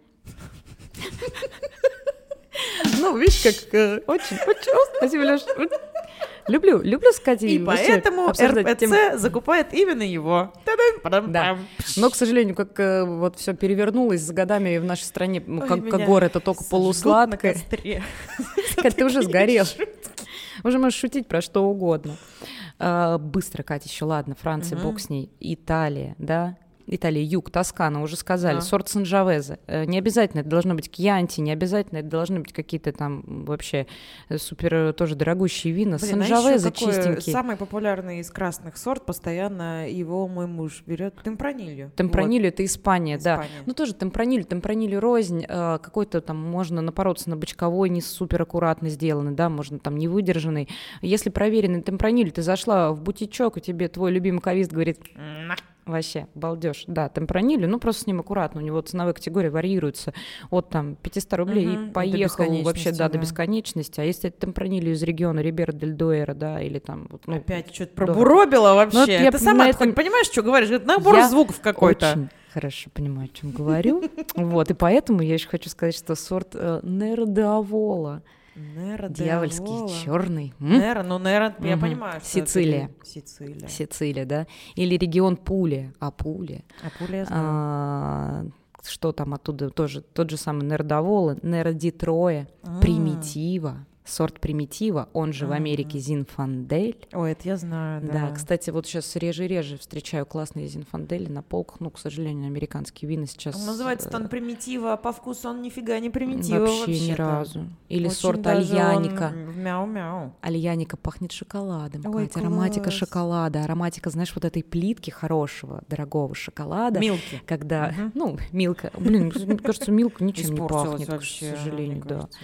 Ну, видишь, как э, очень, спасибо, Лёш. Люблю, люблю сказать И вообще поэтому. РПЦ закупает именно его. Да. Но, к сожалению, как э, вот все перевернулось с годами в нашей стране, ну, Ой, как, меня как гор это только полусладкое. Кать, ты уже сгорел. Уже можешь шутить про что угодно. А, быстро, Катя, еще ладно, Франция, бог с ней, Италия, да, Италия, юг, Тоскана, уже сказали, Да. сорт Санжавезе. Э, Не обязательно это должно быть кьянти, не обязательно это должны быть какие-то там вообще э, супер э, тоже дорогущие вина. Блин, а Санжавезе ещё какой чистенький. Самый популярный из красных сорт, постоянно его мой муж берет темпранилью. Темпранилью это Испания, Вот, да. Испания. Ну, тоже темпраниль, темпраниль рознь, какой-то там можно напороться на бочковой, не супер аккуратно сделанный, да, можно там не выдержанный. Если проверенный темпраниль, ты зашла в бутичок, и тебе твой любимый кавист говорит, На. Вообще, балдеж. Да, темпранилью, ну, просто с ним аккуратно, у него ценовые категории вариируются от там 500 рублей Мгм, и поехал вообще, да, бесконечности, до да. бесконечности. А если это темпранилью из региона Рибера дель Дуэра, да, или там... Вот, ну, Опять что-то да. пробуробила вообще. Ну, вот я Ты сама этом- понимаешь, что говоришь? Это набор Я звуков какой-то. Очень хорошо понимаю, о чем говорю. Вот, и поэтому я еще хочу сказать, что сорт э, Неродеавола, Нера дьявольский, черный, Нера, ну Нера, я Мгм. понимаю, что это Сицилия. ли- Сицилия. Сицилия, да, или регион Пулия, Апулия. Апулия я знаю. А, что там оттуда тоже, тот же самый Нердовола, Нердитроя, А. Примитива, сорт Примитива, он же в Ага. Америке Зинфандель. Ой, это я знаю, Да. да. кстати, вот сейчас реже и реже встречаю классные Зинфандели на полках, ну, к сожалению, американские вина сейчас... Он называется э, он примитива, а по вкусу он нифига не примитива вообще, ни вообще-то. разу. Или Очень сорт альяника. Мяу-мяу. Альяника пахнет шоколадом, Ой, Катя. Ароматика шоколада. Ароматика, знаешь, вот этой плитки хорошего, дорогого шоколада. Милки. Когда, Мгм. ну, Милка. Блин, мне кажется, Милка ничем не пахнет, вообще, к сожалению, да. кажется,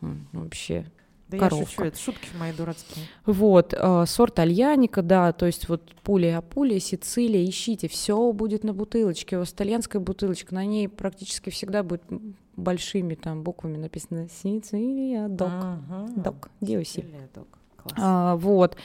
да. Вообще. Да я Коровка. шучу, это шутки мои дурацкие. Вот, э, сорт альяника, да, то есть вот пуля апулия, Сицилия, ищите, все будет на бутылочке. У вас итальянская бутылочка, на ней практически всегда будет большими там буквами написано Сицилия, док, док, диоси. Сицилия, док. А, вот.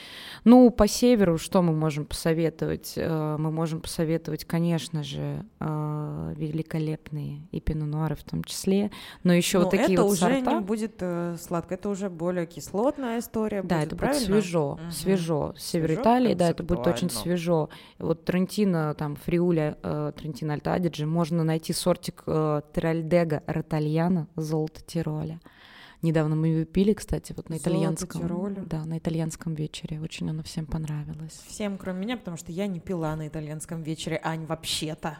Ну, по северу что мы можем посоветовать? Э, Мы можем посоветовать, конечно же, э, великолепные и пино-нуары в том числе, но еще Но вот такие это вот уже сорта. не будет э, сладко, это уже более кислотная история Да, будет, это будет правильно? свежо, Мгм. свежо. Север Свежо, Италии, да, это будет очень свежо. Вот Трентино, там, Фриуля, э, Трентино Альто Адидже, можно найти сортик э, Тральдега Ротальяна Золото Тироля. Недавно мы ее пили, кстати, вот на Золото итальянском. Тироля. Да, на итальянском вечере. Очень оно всем понравилось. Всем, кроме меня, потому что я не пила на итальянском вечере, Ань, вообще-то.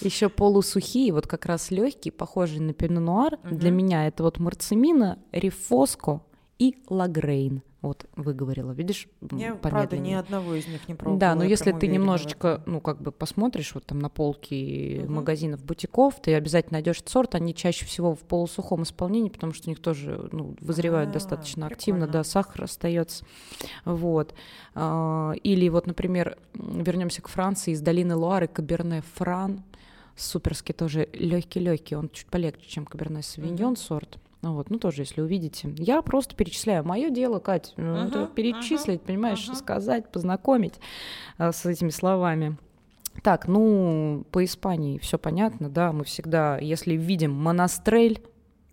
Еще полусухие, вот как раз легкие, похожие на пино нуар. Для меня это вот марцемина, рифоско и лагрейн. Вот выговорила, видишь? Я, правда, ни одного из них не пробовала. Да, но если ты уверена немножечко, ну, как бы посмотришь вот там на полки Мгм. магазинов, бутиков, ты обязательно найдешь этот сорт. Они чаще всего в полусухом исполнении, потому что у них тоже ну, вызревают А, достаточно активно, прикольно. да, сахар остается. Вот. А, Или вот, например, вернемся к Франции, из долины Луары Каберне Фран. Суперский тоже легкий-легкий, он чуть полегче, чем Каберне Савиньон Мгм. сорт. Ну вот, ну тоже, если увидите. Я просто перечисляю. Мое дело, Кать, ну, это перечислить, понимаешь, мгм. сказать, познакомить а, с этими словами. Так, ну, по Испании все понятно, да, мы всегда, если видим монастрель,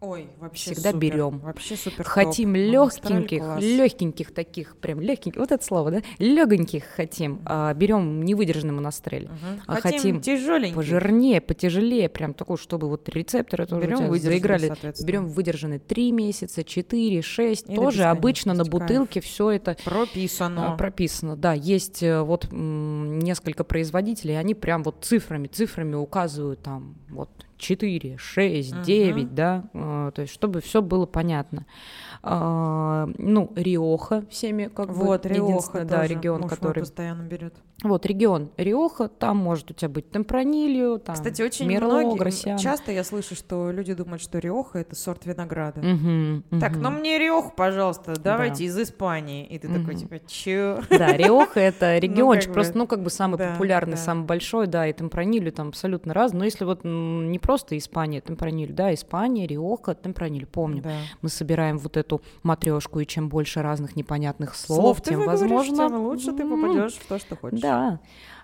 Ой, вообще всегда супер, берем. Вообще супер хотим топ. Легеньких, легеньких таких, прям легеньких, вот это слово, да, легеньких хотим, а, берем невыдержанный монастрель. Мгм. а хотим, хотим. Пожирнее, потяжелее, прям такой, чтобы вот рецепторы тоже Берем заиграли. Берем выдержанный 3 месяца, 4, 6. И до Тоже обычно на бутылке все это Прописано. а, прописано. Да, есть э, вот несколько производителей, они прям вот цифрами, цифрами указывают там вот 4, 6, Мгм. 9, да, э, то есть чтобы все было понятно. А, ну, Риоха всеми как вот, бы Риоха да, тоже регион, муж который... постоянно берет. Вот, регион Риоха, там может у тебя быть темпранилью, там Кстати, очень Мерло, многие, Гроссиано. часто я слышу, что люди думают, что Риоха это сорт винограда. Мгм, Так, мгм. ну мне Риоху, пожалуйста, давайте из Испании. И ты такой, Мгм. типа, чё? Да, Риоха это региончик, как просто, бы, ну, как бы самый да, популярный, да. самый большой, да, и темпранилью там абсолютно разный. Но если вот не просто Испания, темпраниль, да, Испания, Риоха, темпраниль, помню. Да. Мы собираем вот эту матрешку, и чем больше разных непонятных слов, Слов тем, возможно, тем лучше ты попадешь в то, что хочешь. Да.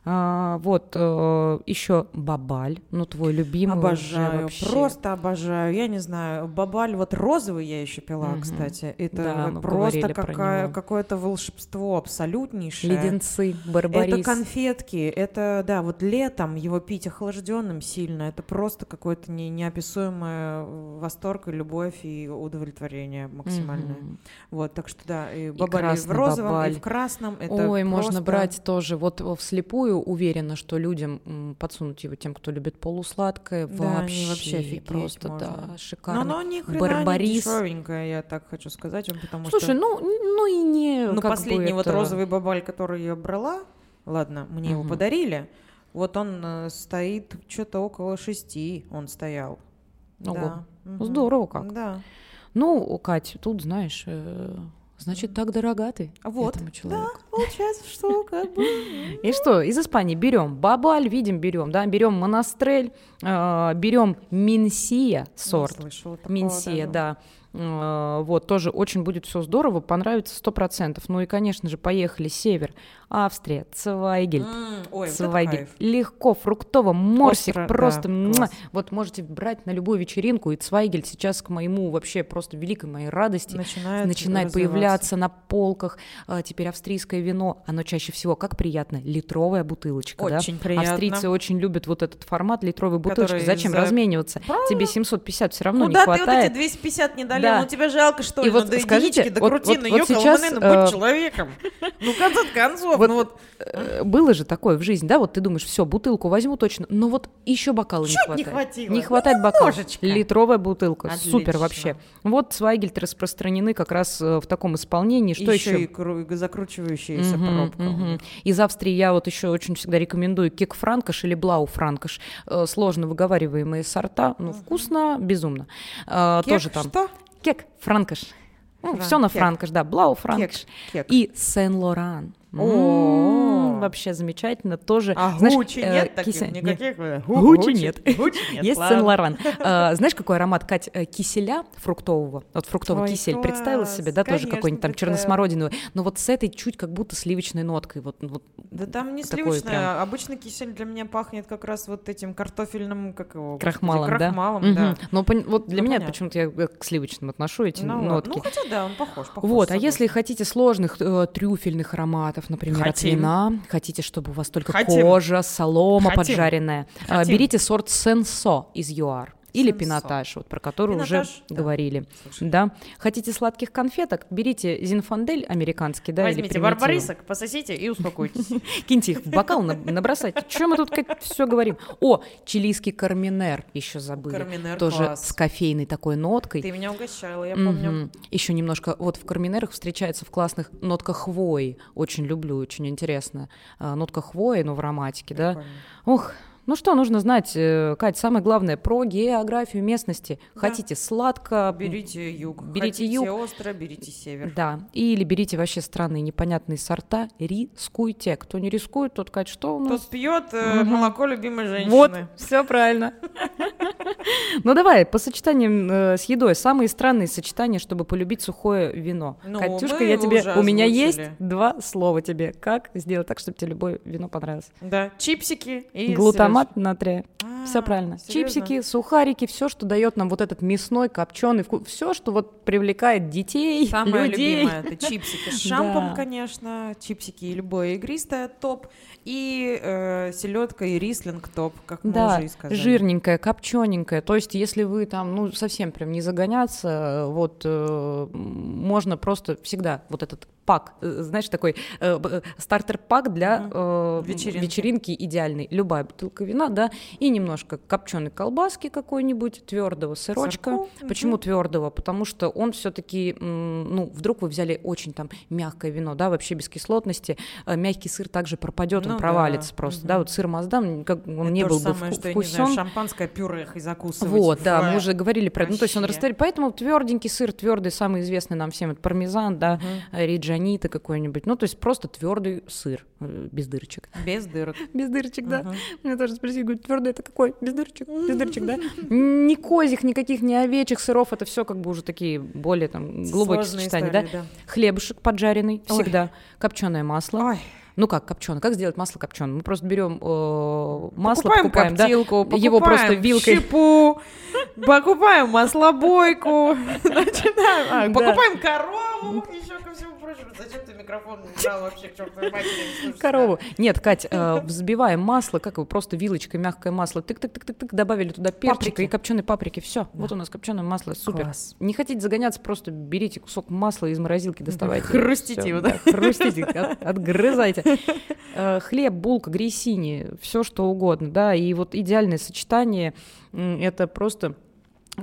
А, вот еще бабаль, ну твой любимый уже Обожаю, вообще. просто обожаю. Я не знаю, бабаль вот розовый я еще пила, Мгм. кстати. Это Да, просто какая, какое-то волшебство абсолютнейшее. леденцы, барбарис. Это конфетки, это, да, вот летом его пить охлажденным сильно, это просто какой-то не, неописуемый восторг и любовь и удовлетворение максимальное. Мгм. Вот, так что да, и бабали в красный розовом, бабаль. и в красном. Это Ой, можно просто- брать тоже. Вот э, вслепую уверена, что людям подсунуть его тем, кто любит полусладкое, Да, вообще, вообще просто, можно. да, Но шикарно. оно ни хрена Барбарис. не дешевенькое, я так хочу сказать вам, потому Слушай, что... ну, ну и не Ну, как бы последний вот это- розовый бабаль, который я брала, ладно, мне его Мгм. подарили, вот он э, стоит что-то около шести, он стоял. Ого. Да. Мгм. Здорово как. Да. Ну, Кать, тут, знаешь, э, значит, так дорога ты Вот, этому человеку. Получается, что как бы... И что, из Испании берем бабаль, видим, берем, да, берем монастрель, э, берем минсия сорт. Минсия, да. Э, Вот, тоже очень будет все здорово, понравится сто процентов. Ну и, конечно же, поехали север, Австрия, Цвайгель. М, Ой, Цвайгель. Легко, фруктово, морсик, Остро, просто да. Вот можете брать на любую вечеринку, и Цвайгель сейчас к моему вообще просто великой моей радости Начинает, начинает появляться на полках. А, Теперь австрийское вино, оно чаще всего, как приятно, литровая бутылочка. да? Очень приятно. Австрийцы очень любят вот этот формат литровой бутылочки. Который Зачем за- размениваться? Тебе 750 все равно Куда не ты вот хватает. эти 250 не долил? Да. Ну тебе жалко, что ли? И вот ну, скажите, единички, вот- крутины, вот- вот ёкало, сейчас, манено, э, будь человеком. Ну, в конце концов, Вот ну вот Э, Было же такое в жизни, да? Вот ты думаешь, все, бутылку возьму точно, но вот еще бокала не Чуть не хватает. хватило. Не Ну, хватает бокала. немножечко. Литровая бутылка, супер Отлично. вообще. Вот Свайгельт распространены как раз э, в таком исполнении. Что еще еще? и кру- закручивающаяся Мгм, пробка. у мгм. них. Из Австрии я вот еще очень всегда рекомендую кек франкош или блау франкош. Э, Сложно выговариваемые сорта, ну вкусно, безумно. Э, Кек, Тоже там. Что? Кек франкош. Фран- все на франкош, да, блау франкош. И Сен-Лоран. О. Вообще замечательно. Тоже, А знаешь, Гуччи э, нет таких? кисель- Никаких? э, Гуччи нет. Гуччи нет. Есть. Сен-Лоран. А, Знаешь, какой аромат, Кать, э, киселя фруктового? Вот фруктовый кисель. Представила себе, да, тоже какой-нибудь там черносмородиновый. Но вот с этой чуть как будто сливочной ноткой. Вот, вот Да там не прям. Обычно кисель для меня пахнет как раз вот этим картофельным, как его? крахмалом, да? Крахмалом, да. Но вот для Ну, меня почему-то я э, к сливочным отношу эти Ну, нотки. Ну, хотя да, он похож. Вот, а если хотите сложных трюфельных ароматов, например, от вина, хотите, чтобы у вас только Хотим. кожа, солома Хотим. поджаренная, э, Хотим. берите сорт Сенсо из ЮАР. Или пинотаж, вот про который Пинотаж, уже да. говорили. Слушай. Да. Хотите сладких конфеток? Берите зинфандель американский, да, или Возьмите примитивы. барбарисок, пососите и успокойтесь. Киньте их в бокал, на- набросайте. Чем мы тут все говорим? О, чилийский карминер еще забыли. Карминер Тоже с кофейной такой ноткой. Ты меня угощала, я помню. Еще немножко, вот в карминерах встречается в классных нотках хвои. Очень люблю, очень интересно. А, Нотка хвои, но в ароматике, да. Прикольно. Ну что нужно знать, э, Кать, самое главное, про географию местности. Хотите сладко, Берите юг. Берите Хотите юг. остро, берите север. Да, или берите вообще странные непонятные сорта, рискуйте. Кто не рискует, тот, Кать, что у нас? Тот пьет э, Мгм. молоко любимой женщины. Вот, все правильно. Ну давай, по сочетаниям э, с едой. Самые странные сочетания, чтобы полюбить сухое вино. Ну, Катюшка, я тебе, у меня есть два слова тебе. Как сделать так, чтобы тебе любое вино понравилось? Да, чипсики и Глутамат натрия. А, Все правильно. серьезно? Чипсики, сухарики, все, что дает нам вот этот мясной, копченый вкус, все, что вот привлекает детей, Самое людей. любимое это чипсики с шампом, Да. конечно, чипсики и любое игристое топ, и э, селедка и рислинг топ, как мы Да, уже и сказали. жирненькая, копчененькая. То есть, если вы там, ну, совсем прям не загоняться, вот э, можно просто всегда вот этот пак, э, знаешь, такой э, э, стартер-пак для э, Вечеринки. вечеринки идеальный. Любая бутылка вина, да, и немножко копченой колбаски какой-нибудь, твердого сырочка. Сырку, Почему мгм. твердого? Потому что он все-таки, ну, вдруг вы взяли очень там мягкое вино, да, вообще без кислотности, э, мягкий сыр также пропадет, Ну он да, провалится просто, да, мгм. вот сыр Маздам, как он Это не был бы самое, вку- что, я не знаю, вкусен. шампанское пюре и закусывать. Вот, да, в- мы уже говорили про это. Ну, то есть он растворит. Поэтому тверденький сыр, твердый, самый известный нам всем, это пармезан, да, э, риджанита какой-нибудь. Ну, то есть просто твердый сыр, э, без дырочек. Без дырок. Без дырочек, да. Меня тоже спросили, говорят, твердый это какой? Без дырочек, без дырочек, да? Ни козьих, никаких, ни овечьих сыров, это все как бы уже такие более там глубокие сочетания, да? Хлебушек поджаренный всегда, копченое масло. Ну как копченое? Как сделать масло копченое? Мы просто берем э, масло, покупаем, покупаем, да? коптилку, Его просто покупаем вилкой. щепу, покупаем маслобойку, начинаем, а, покупаем корову, еще прочему. Зачем ты микрофон убрал вообще к чертовой матери. Корову. Нет, Кать, э, взбиваем масло, как его, просто вилочкой мягкое масло, тык-тык-тык-тык, добавили туда перчика и копченой паприки, все, вот у нас копченое масло, супер. Не хотите загоняться, просто берите кусок масла из морозилки, доставайте. хрустите его, да, хрустите, от- отгрызайте. Э, Хлеб, булка, грейсини, все что угодно, да, и вот идеальное сочетание, это просто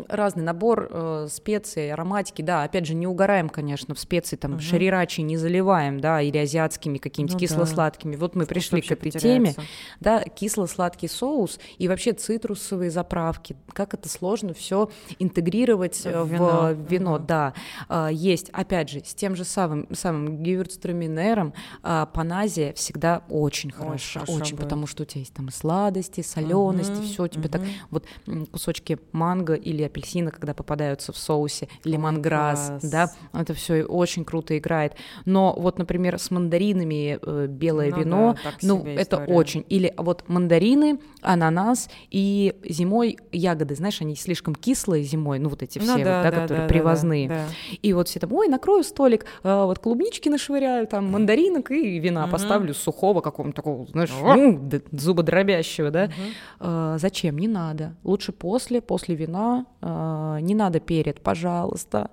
разный набор э, специй, ароматики, да, опять же, не угораем, конечно, в специи, там, Мгм. шарирачи не заливаем, да, или азиатскими какими-то Ну да. кисло-сладкими. Вот мы Вкус пришли к этой потеряется. теме, да, кисло-сладкий соус и вообще цитрусовые заправки, как это сложно все интегрировать э, В вино. в вино, Мгм. да. А, Есть, опять же, с тем же самым, самым гевюрцтраминером а, паназия всегда очень хорошо, хорошо очень, потому что у тебя есть там и сладости, солености, Мгм, все у тебя так мгм. вот кусочки манго или апельсина, когда попадаются в соусе, лимонграсс, да, это все очень круто играет. Но вот, например, с мандаринами э, белое Ну вино, да, ну это история. очень. Или вот мандарины, ананас и зимой ягоды, знаешь, они слишком кислые зимой, ну вот эти все, Ну вот, да, да, да, которые да, да, привозные. да. И вот все там, ой, накрою столик, а, вот клубнички нашвыряю, там мандаринок и вина Мгм. поставлю сухого какого-то такого, знаешь, ну, зубодробящего, да. Мгм. А, зачем? Не надо. Лучше после, после вина. А, не надо перед, пожалуйста.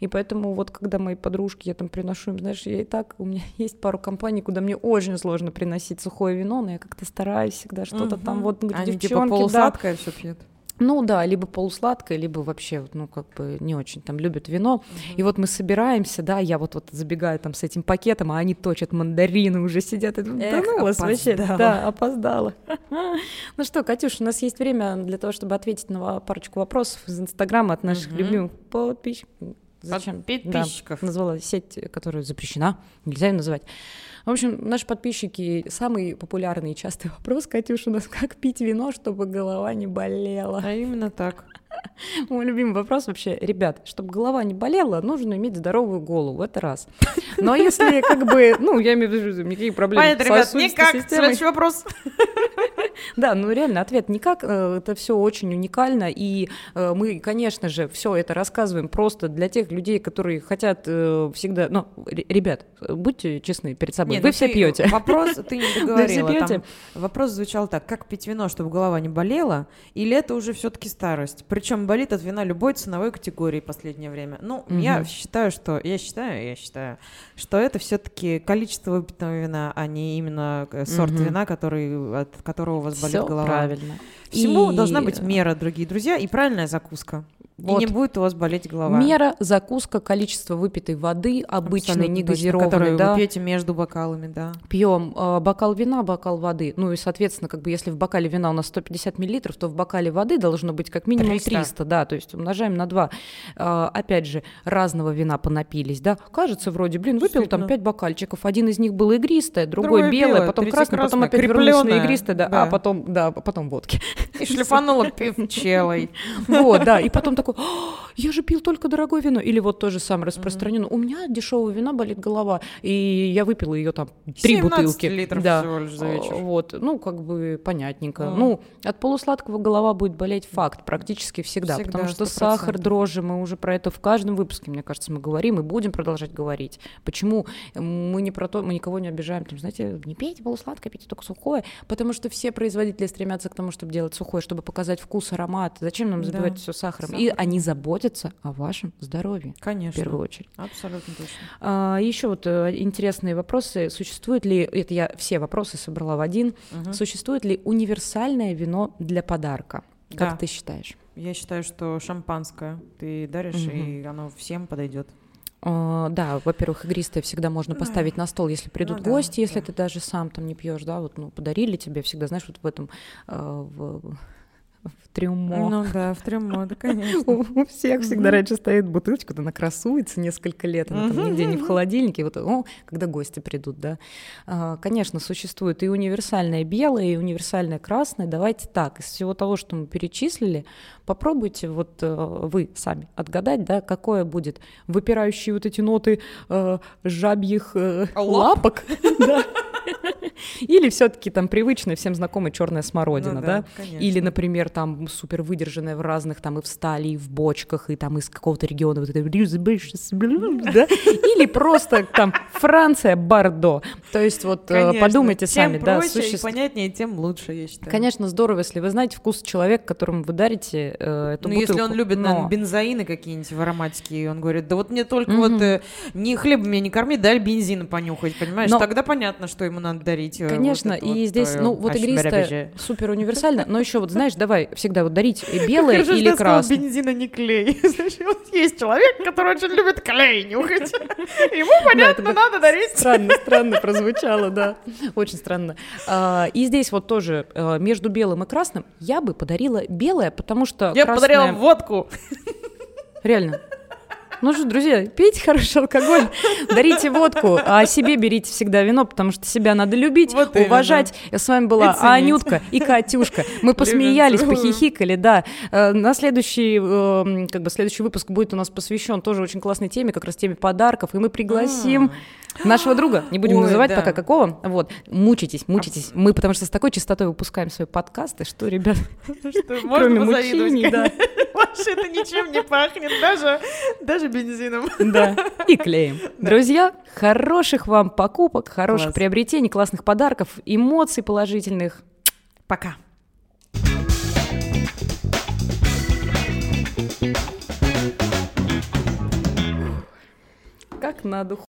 И поэтому вот когда мои подружки, я там приношу им, знаешь, я и так, у меня есть пару компаний, куда мне очень сложно приносить сухое вино, но я как-то стараюсь всегда что-то там Мгм. вот, говорю, Они типа девчонки, да, полусладкое все пьют. Ну да, либо полусладкое, либо вообще, ну, как бы не очень там любят вино. И вот мы собираемся, да, я вот, вот забегаю там с этим пакетом, а они точат мандарины, уже сидят. И думаю, да Эх, ну вас вообще, да, опоздала. Ну что, Катюш, у нас есть время для того, чтобы ответить на парочку вопросов из Инстаграма от наших любимых подписчиков. Зачем? Под- подписчиков. Да, назвала сеть, которая запрещена, нельзя ее называть. В общем, наши подписчики, самый популярный и частый вопрос, Катюш, у нас как пить вино, чтобы голова не болела? А именно так. Мой любимый вопрос вообще, ребят, чтобы голова не болела, нужно иметь здоровую голову, это раз. Но если как бы, ну, я имею в виду, никаких проблем Понятно, ребят, никак. системой. Следующий вопрос. Да, ну реально ответ никак, э, это все очень уникально, и э, мы, конечно же, все это рассказываем просто для тех людей, которые хотят э, всегда, ну, ре- ребят, будьте честны перед собой, Не, вы ну все пьете. Вопрос ты не договорила. пьёте? Там вопрос звучал так: как пить вино, чтобы голова не болела, или это уже все-таки старость? Причем болит от вина любой ценовой категории в последнее время. Ну, я Мгм. считаю, что я считаю, я считаю, что это все-таки количество выпитого вина, а не именно сорт Мгм. вина, который от которого у вас болит Все голова. правильно. Всему И- должна быть мера, дорогие друзья, и правильная закуска. Вот. И не будет у вас болеть голова. Мера, закуска, количество выпитой воды, обычной, негазированной, которую да, вы пьете между бокалами, да. пьем э, бокал вина, бокал воды. Ну и, соответственно, как бы если в бокале вина у нас 150 миллилитров, то в бокале воды должно быть как минимум 300, 300, да, то есть умножаем на 2. опять же, разного вина понапились, да. Кажется, вроде, блин, выпил там Действительно. 5 бокальчиков. Один из них был игристое, другой Другое белое, белое, потом красное, потом опять вернулись на игристое, да, да. а потом, да, потом водки. И шлифанула певчелой. Вот, да, и потом такой, «А, я же пил только дорогое вино. Или вот тоже самое распространено. У меня дешевого вина болит голова, и я выпила ее там три 17 бутылки. литров да. всего лишь за вечер. Вот, ну, как бы понятненько. Мгм. Ну, от полусладкого голова будет болеть факт практически всегда, Всегда, потому что 100%. сахар, дрожжи, мы уже про это в каждом выпуске, мне кажется, мы говорим и будем продолжать говорить. Почему мы не про то, мы никого не обижаем, там, знаете, не пейте полусладкое, пейте только сухое, потому что все производители стремятся к тому, чтобы делать сухое, чтобы показать вкус, аромат. Зачем нам Да. забивать все сахаром? И. они заботятся о вашем здоровье в Конечно. первую очередь. Абсолютно точно. А, еще вот э, интересные вопросы. Существует ли, это я все вопросы собрала в один, Мгм. существует ли универсальное вино для подарка? Как Да. ты считаешь? Я считаю, что шампанское ты даришь, и оно всем подойдет. А, да, во-первых, игристое всегда можно поставить на стол, если придут Ну да, гости, если да. ты даже сам там не пьешь, да, вот, ну, подарили тебе всегда, знаешь, вот в этом, в, в трюмо. Ну да, в трюмо, да, конечно. У всех всегда раньше стоит бутылочка, она красуется несколько лет, она там нигде не в холодильнике, вот, о, когда гости придут, да. А, Конечно, существует и универсальное белое, и универсальное красное. Давайте так, из всего того, что мы перечислили, попробуйте вот э, вы сами отгадать, да, какое будет выпирающие вот эти ноты э, жабьих э, Лап? лапок, да. Или все-таки там привычная, всем знакомая черная смородина, Ну да? да, конечно. Или, например, там супер выдержанная в разных, там и в стали, и в бочках, и там из какого-то региона вот это да? Или просто там Франция, Бордо. То есть вот э, Конечно. подумайте Чем сами, да, проще и существ- понятнее, тем лучше, я считаю. Конечно, здорово, если вы знаете вкус человека, которому вы дарите э, эту Ну, если он бутылку, любит, но- наверное, бензоины какие-нибудь в ароматике, и он говорит, да вот мне только Мгм. вот э, не хлеб меня не корми, дай бензина понюхать, понимаешь? Но- Тогда понятно, что ему надо дарить. э, Конечно, вот и вот здесь, твоё ну, вот игристая супер универсально, но еще вот, знаешь, давай всегда вот дарить и белое или красное. бензина не клей. Знаешь, вот есть человек, который очень любит клей нюхать. Ему, понятно, надо дарить. Странно, странно прозвучало, да. Очень странно. А, И здесь вот тоже э, между белым и красным я бы подарила белое, потому что Я красное- подарила водку. Реально. Ну что, друзья, пейте хороший алкоголь, дарите водку, а себе берите всегда вино, потому что себя надо любить, Вот именно. уважать. С вами была И. Анютка и Катюшка. Мы посмеялись, похихикали, да. Э, На следующий, э, как бы следующий выпуск будет у нас посвящен тоже очень классной теме, как раз теме подарков, и мы пригласим нашего друга, не будем Ой, называть да. пока какого, вот, мучитесь, мучитесь. Мы потому что с такой частотой выпускаем свои подкасты, что, ребят, Что кроме мучений, да. Вообще это ничем не пахнет, даже, даже бензином. Да, и клеим. Друзья, хороших вам покупок, хороших Класс. приобретений, классных подарков, эмоций положительных. Пока. Как надо